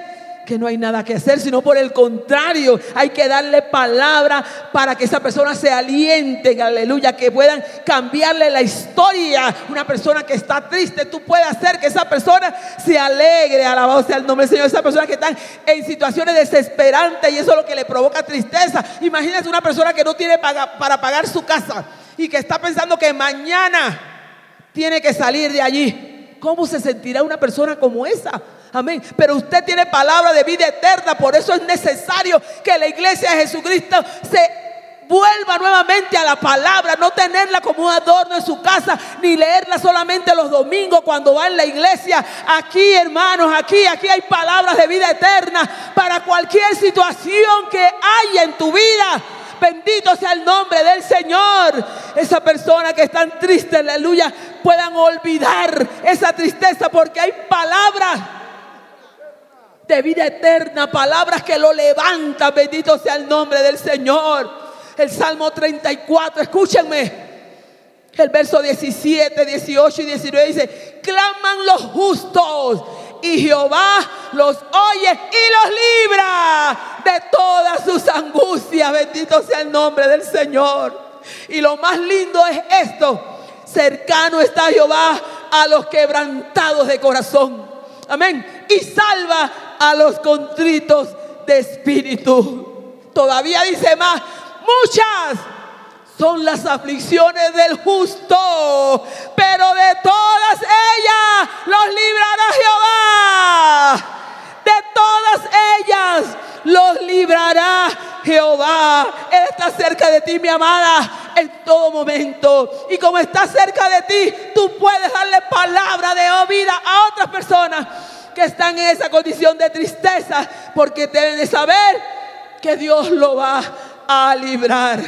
Speaker 2: que no hay nada que hacer, sino por el contrario, hay que darle palabra para que esa persona se aliente, aleluya, que puedan cambiarle la historia. Una persona que está triste, tú puedes hacer que esa persona se alegre, alabado sea el nombre del Señor. Esa persona que está en situaciones desesperantes y eso es lo que le provoca tristeza. Imagínese una persona que no tiene para pagar su casa y que está pensando que mañana tiene que salir de allí. ¿Cómo se sentirá una persona como esa? Amén. Pero usted tiene palabra de vida eterna. Por eso es necesario que la iglesia de Jesucristo se vuelva nuevamente a la palabra, no tenerla como un adorno en su casa, ni leerla solamente los domingos cuando va en la iglesia. Aquí, hermanos, aquí, aquí hay palabras de vida eterna para cualquier situación que haya en tu vida. Bendito sea el nombre del Señor. Esa persona que están triste, aleluya, puedan olvidar esa tristeza porque hay palabras de vida eterna, palabras que lo levantan, bendito sea el nombre del Señor. El Salmo 34, escúchenme. El verso 17, 18 y 19 dice, claman los justos y Jehová los oye y los libra de todas sus angustias. Bendito sea el nombre del Señor. Y lo más lindo es esto. Cercano está Jehová a los quebrantados de corazón. Amén. Y salva a los contritos de espíritu. Todavía dice más. Muchas son las aflicciones del justo, pero de todas ellas los librará Jehová. De todas ellas los librará Jehová. Él está cerca de ti, mi amada, en todo momento. Y como está cerca de ti, tú puedes darle palabra de vida a otras personas están en esa condición de tristeza, porque deben de saber que Dios lo va a librar.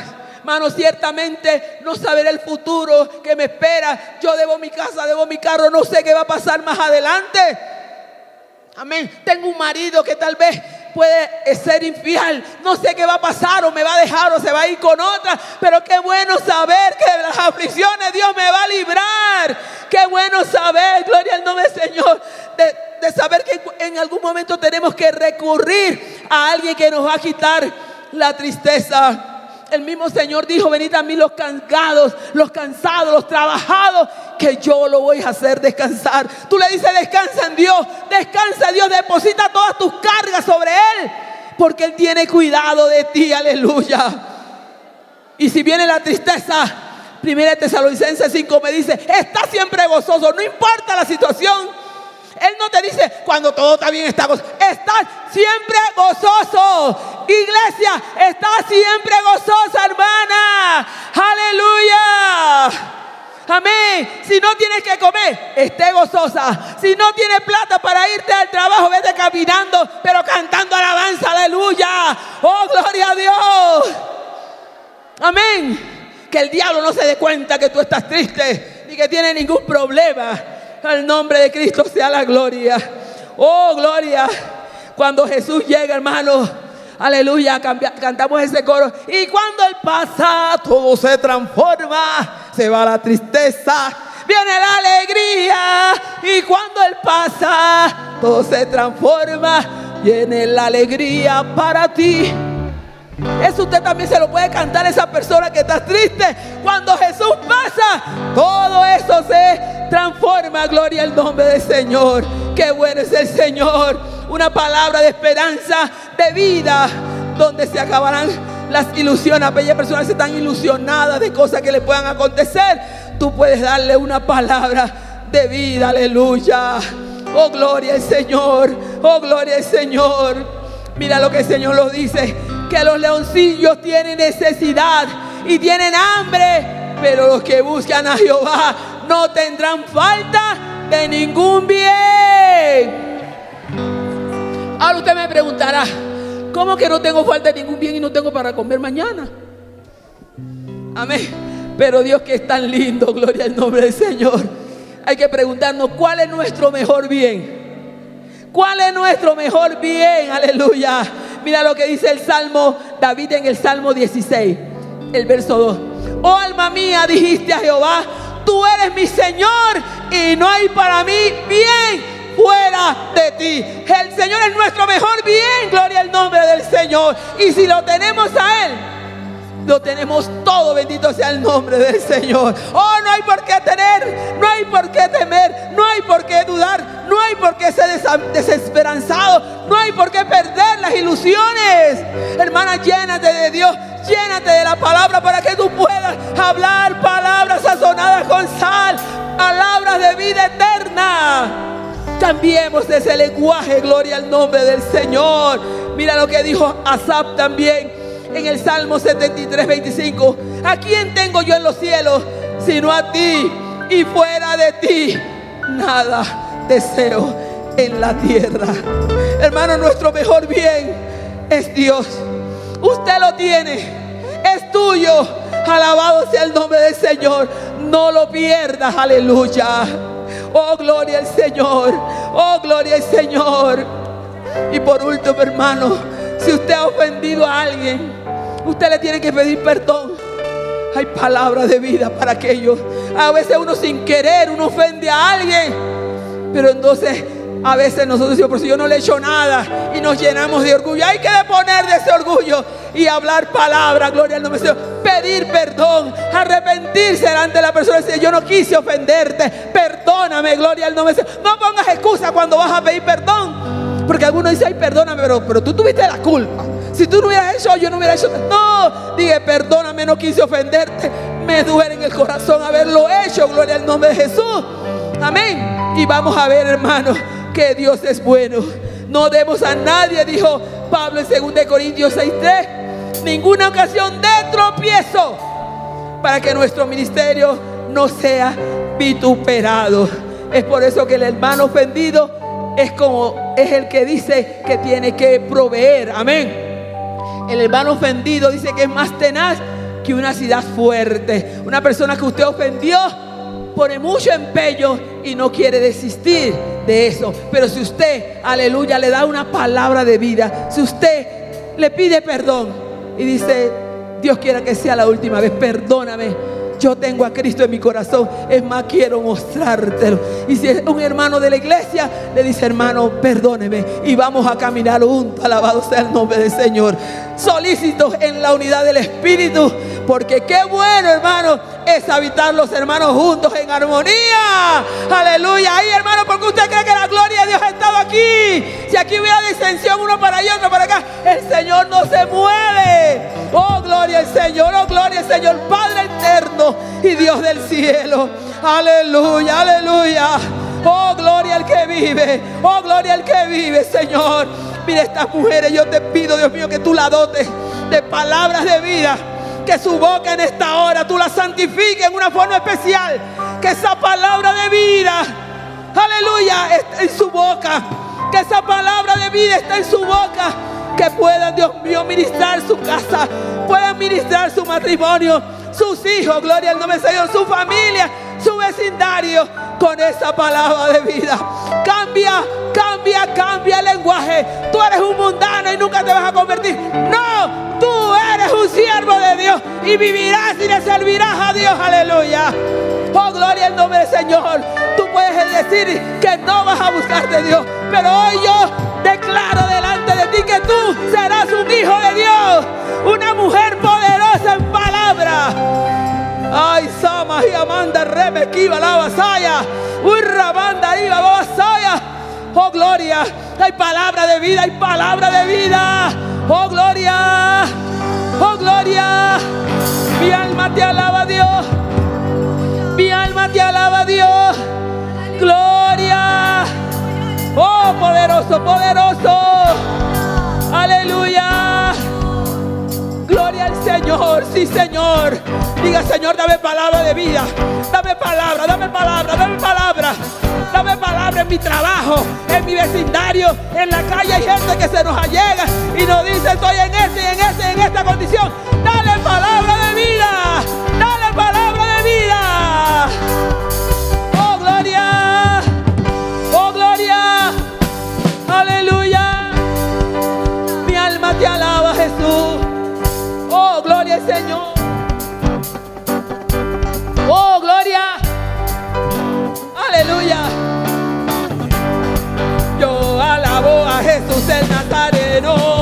Speaker 2: Mano, ciertamente no saber el futuro que me espera. Yo debo mi casa, debo mi carro, no sé qué va a pasar más adelante. Amén. Tengo un marido que tal vez puede ser infiel. No sé qué va a pasar o me va a dejar o se va a ir con otra. Pero qué bueno saber que de las aflicciones Dios me va a librar. Qué bueno saber, gloria al nombre del Señor, de, de saber que en algún momento tenemos que recurrir a alguien que nos va a quitar la tristeza el mismo Señor dijo, venid a mí los cansados, los cansados, los trabajados, que yo lo voy a hacer descansar. Tú le dices, descansa en Dios, descansa en Dios, deposita todas tus cargas sobre Él, porque Él tiene cuidado de ti, aleluya. Y si viene la tristeza, Primera Tesalonicenses 5 me dice, está siempre gozoso, no importa la situación. Él no te dice cuando todo está bien, está gozoso. Estás siempre gozoso. Iglesia, está siempre gozosa, hermana. Aleluya. Amén. Si no tienes que comer, esté gozosa. Si no tienes plata para irte al trabajo, vete caminando, pero cantando alabanza. Aleluya. Oh, gloria a Dios. Amén. Que el diablo no se dé cuenta que tú estás triste ni que tiene ningún problema. Al nombre de Cristo sea la gloria. Oh, gloria. Cuando Jesús llega, hermano. Aleluya, cantamos ese coro. Y cuando Él pasa, todo se transforma. Se va la tristeza, viene la alegría. Y cuando Él pasa, todo se transforma. Viene la alegría para ti. Eso usted también se lo puede cantar a esa persona que está triste. Cuando Jesús pasa, todo eso se transforma. Gloria al nombre del Señor. Qué bueno es el Señor. Una palabra de esperanza, de vida, donde se acabarán las ilusiones. Aquellas personas que están ilusionadas de cosas que le puedan acontecer. Tú puedes darle una palabra de vida. Aleluya. Oh, gloria al Señor. Oh, gloria al Señor. Mira lo que el Señor nos dice que los leoncillos tienen necesidad y tienen hambre, pero los que buscan a Jehová no tendrán falta de ningún bien. Ahora usted me preguntará, ¿cómo que no tengo falta de ningún bien y no tengo para comer mañana? Amén. Pero Dios que es tan lindo, gloria al nombre del Señor. Hay que preguntarnos cuál es nuestro mejor bien. ¿Cuál es nuestro mejor bien? Aleluya. Mira lo que dice el Salmo, David en el Salmo 16, el verso 2. Oh alma mía, dijiste a Jehová, tú eres mi Señor y no hay para mí bien fuera de ti. El Señor es nuestro mejor bien, gloria al nombre del Señor. Y si lo tenemos a Él, lo tenemos todo, bendito sea el nombre del Señor. Oh, no hay por qué tener, no hay por qué temer, no hay por qué dudar, no hay por qué ser desesperanzado, no hay por qué perder las ilusiones. Hermana, llénate de Dios, llénate de la palabra para que tú puedas hablar palabras sazonadas con sal, palabras de vida eterna. Cambiemos ese lenguaje, gloria al nombre del Señor. Mira lo que dijo Asap también en el Salmo 73, 25. ¿A quién tengo yo en los cielos sino a ti? Y fuera de ti, nada deseo en la tierra. Hermano, nuestro mejor bien es Dios. Usted lo tiene, es tuyo. Alabado sea el nombre del Señor. No lo pierdas, aleluya. Oh, gloria al Señor. Oh, gloria al Señor. Y por último, hermano, si usted ha ofendido a alguien, usted le tiene que pedir perdón. Hay palabras de vida para aquellos. A veces uno sin querer, uno ofende a alguien. Pero entonces a veces nosotros decimos, por si yo no le he hecho nada y nos llenamos de orgullo. Hay que deponer de ese orgullo y hablar palabra, gloria al nombre del Señor. Pedir perdón, arrepentirse delante de la persona decir, yo no quise ofenderte, perdóname, gloria al nombre del Señor. No pongas excusa cuando vas a pedir perdón. Porque algunos dicen, ay, perdóname, pero, pero tú tuviste la culpa. Si tú no hubieras hecho, yo no hubiera hecho. No, dije, perdóname, no quise ofenderte. Me duele en el corazón haberlo hecho, gloria al nombre de Jesús. Amén. Y vamos a ver, hermanos que Dios es bueno. No demos a nadie, dijo Pablo en 2 Corintios 6:3, ninguna ocasión de tropiezo para que nuestro ministerio no sea vituperado. Es por eso que el hermano ofendido es como es el que dice que tiene que proveer. Amén. El hermano ofendido dice que es más tenaz que una ciudad fuerte. Una persona que usted ofendió pone mucho empeño y no quiere desistir de eso. Pero si usted, aleluya, le da una palabra de vida, si usted le pide perdón y dice, Dios quiera que sea la última vez, perdóname. Yo tengo a Cristo en mi corazón. Es más, quiero mostrártelo. Y si es un hermano de la iglesia, le dice, hermano, perdóneme. Y vamos a caminar juntos. Alabado sea el nombre del Señor. Solícitos en la unidad del Espíritu. Porque qué bueno, hermano, es habitar los hermanos juntos en armonía. Aleluya. Ahí, hermano, porque usted cree que la gloria de Dios ha estado aquí. Si aquí hubiera disensión uno para allá, otro para acá, el Señor no se mueve. Oh, gloria al Señor. Oh, gloria al Señor. Padre eterno y Dios del cielo. Aleluya, aleluya. Oh, gloria al que vive. Oh, gloria al que vive, Señor. Mira estas mujeres, yo te pido, Dios mío, que tú la dotes de palabras de vida que su boca en esta hora tú la santifiques en una forma especial. Que esa palabra de vida, aleluya, esté en su boca. Que esa palabra de vida esté en su boca. Que puedan, Dios mío, ministrar su casa. Puedan ministrar su matrimonio, sus hijos, gloria al nombre del Señor, su familia, su vecindario con esa palabra de vida. Cambia, cambia, cambia el lenguaje. Tú eres un mundano y nunca te vas a convertir. No, tú eres un siervo de Dios y vivirás y le servirás a Dios. Aleluya. Oh, gloria al nombre del Señor. Tú puedes decir que no vas a buscar de Dios, pero hoy yo declaro delante de ti que tú serás un hijo de Dios, una mujer poderosa en palabra. Ay, Sama y Amanda Rebe Kiva la. Uy, Rabanda iba vasaya. Oh, gloria. Hay palabra de vida, hay palabra de vida. Oh, gloria. Oh, gloria. Mi alma te alaba, Dios. Mi alma te alaba, Dios. Gloria. Oh, poderoso, poderoso. Aleluya. Gloria al Señor, sí Señor. Diga Señor, dame palabra de vida. Dame palabra, dame palabra, dame palabra. Dame palabra en mi trabajo, en mi vecindario, en la calle hay gente que se nos allega y nos dice estoy en este, en este, en esta condición. Dale palabra de vida. Jesús el Nazareno.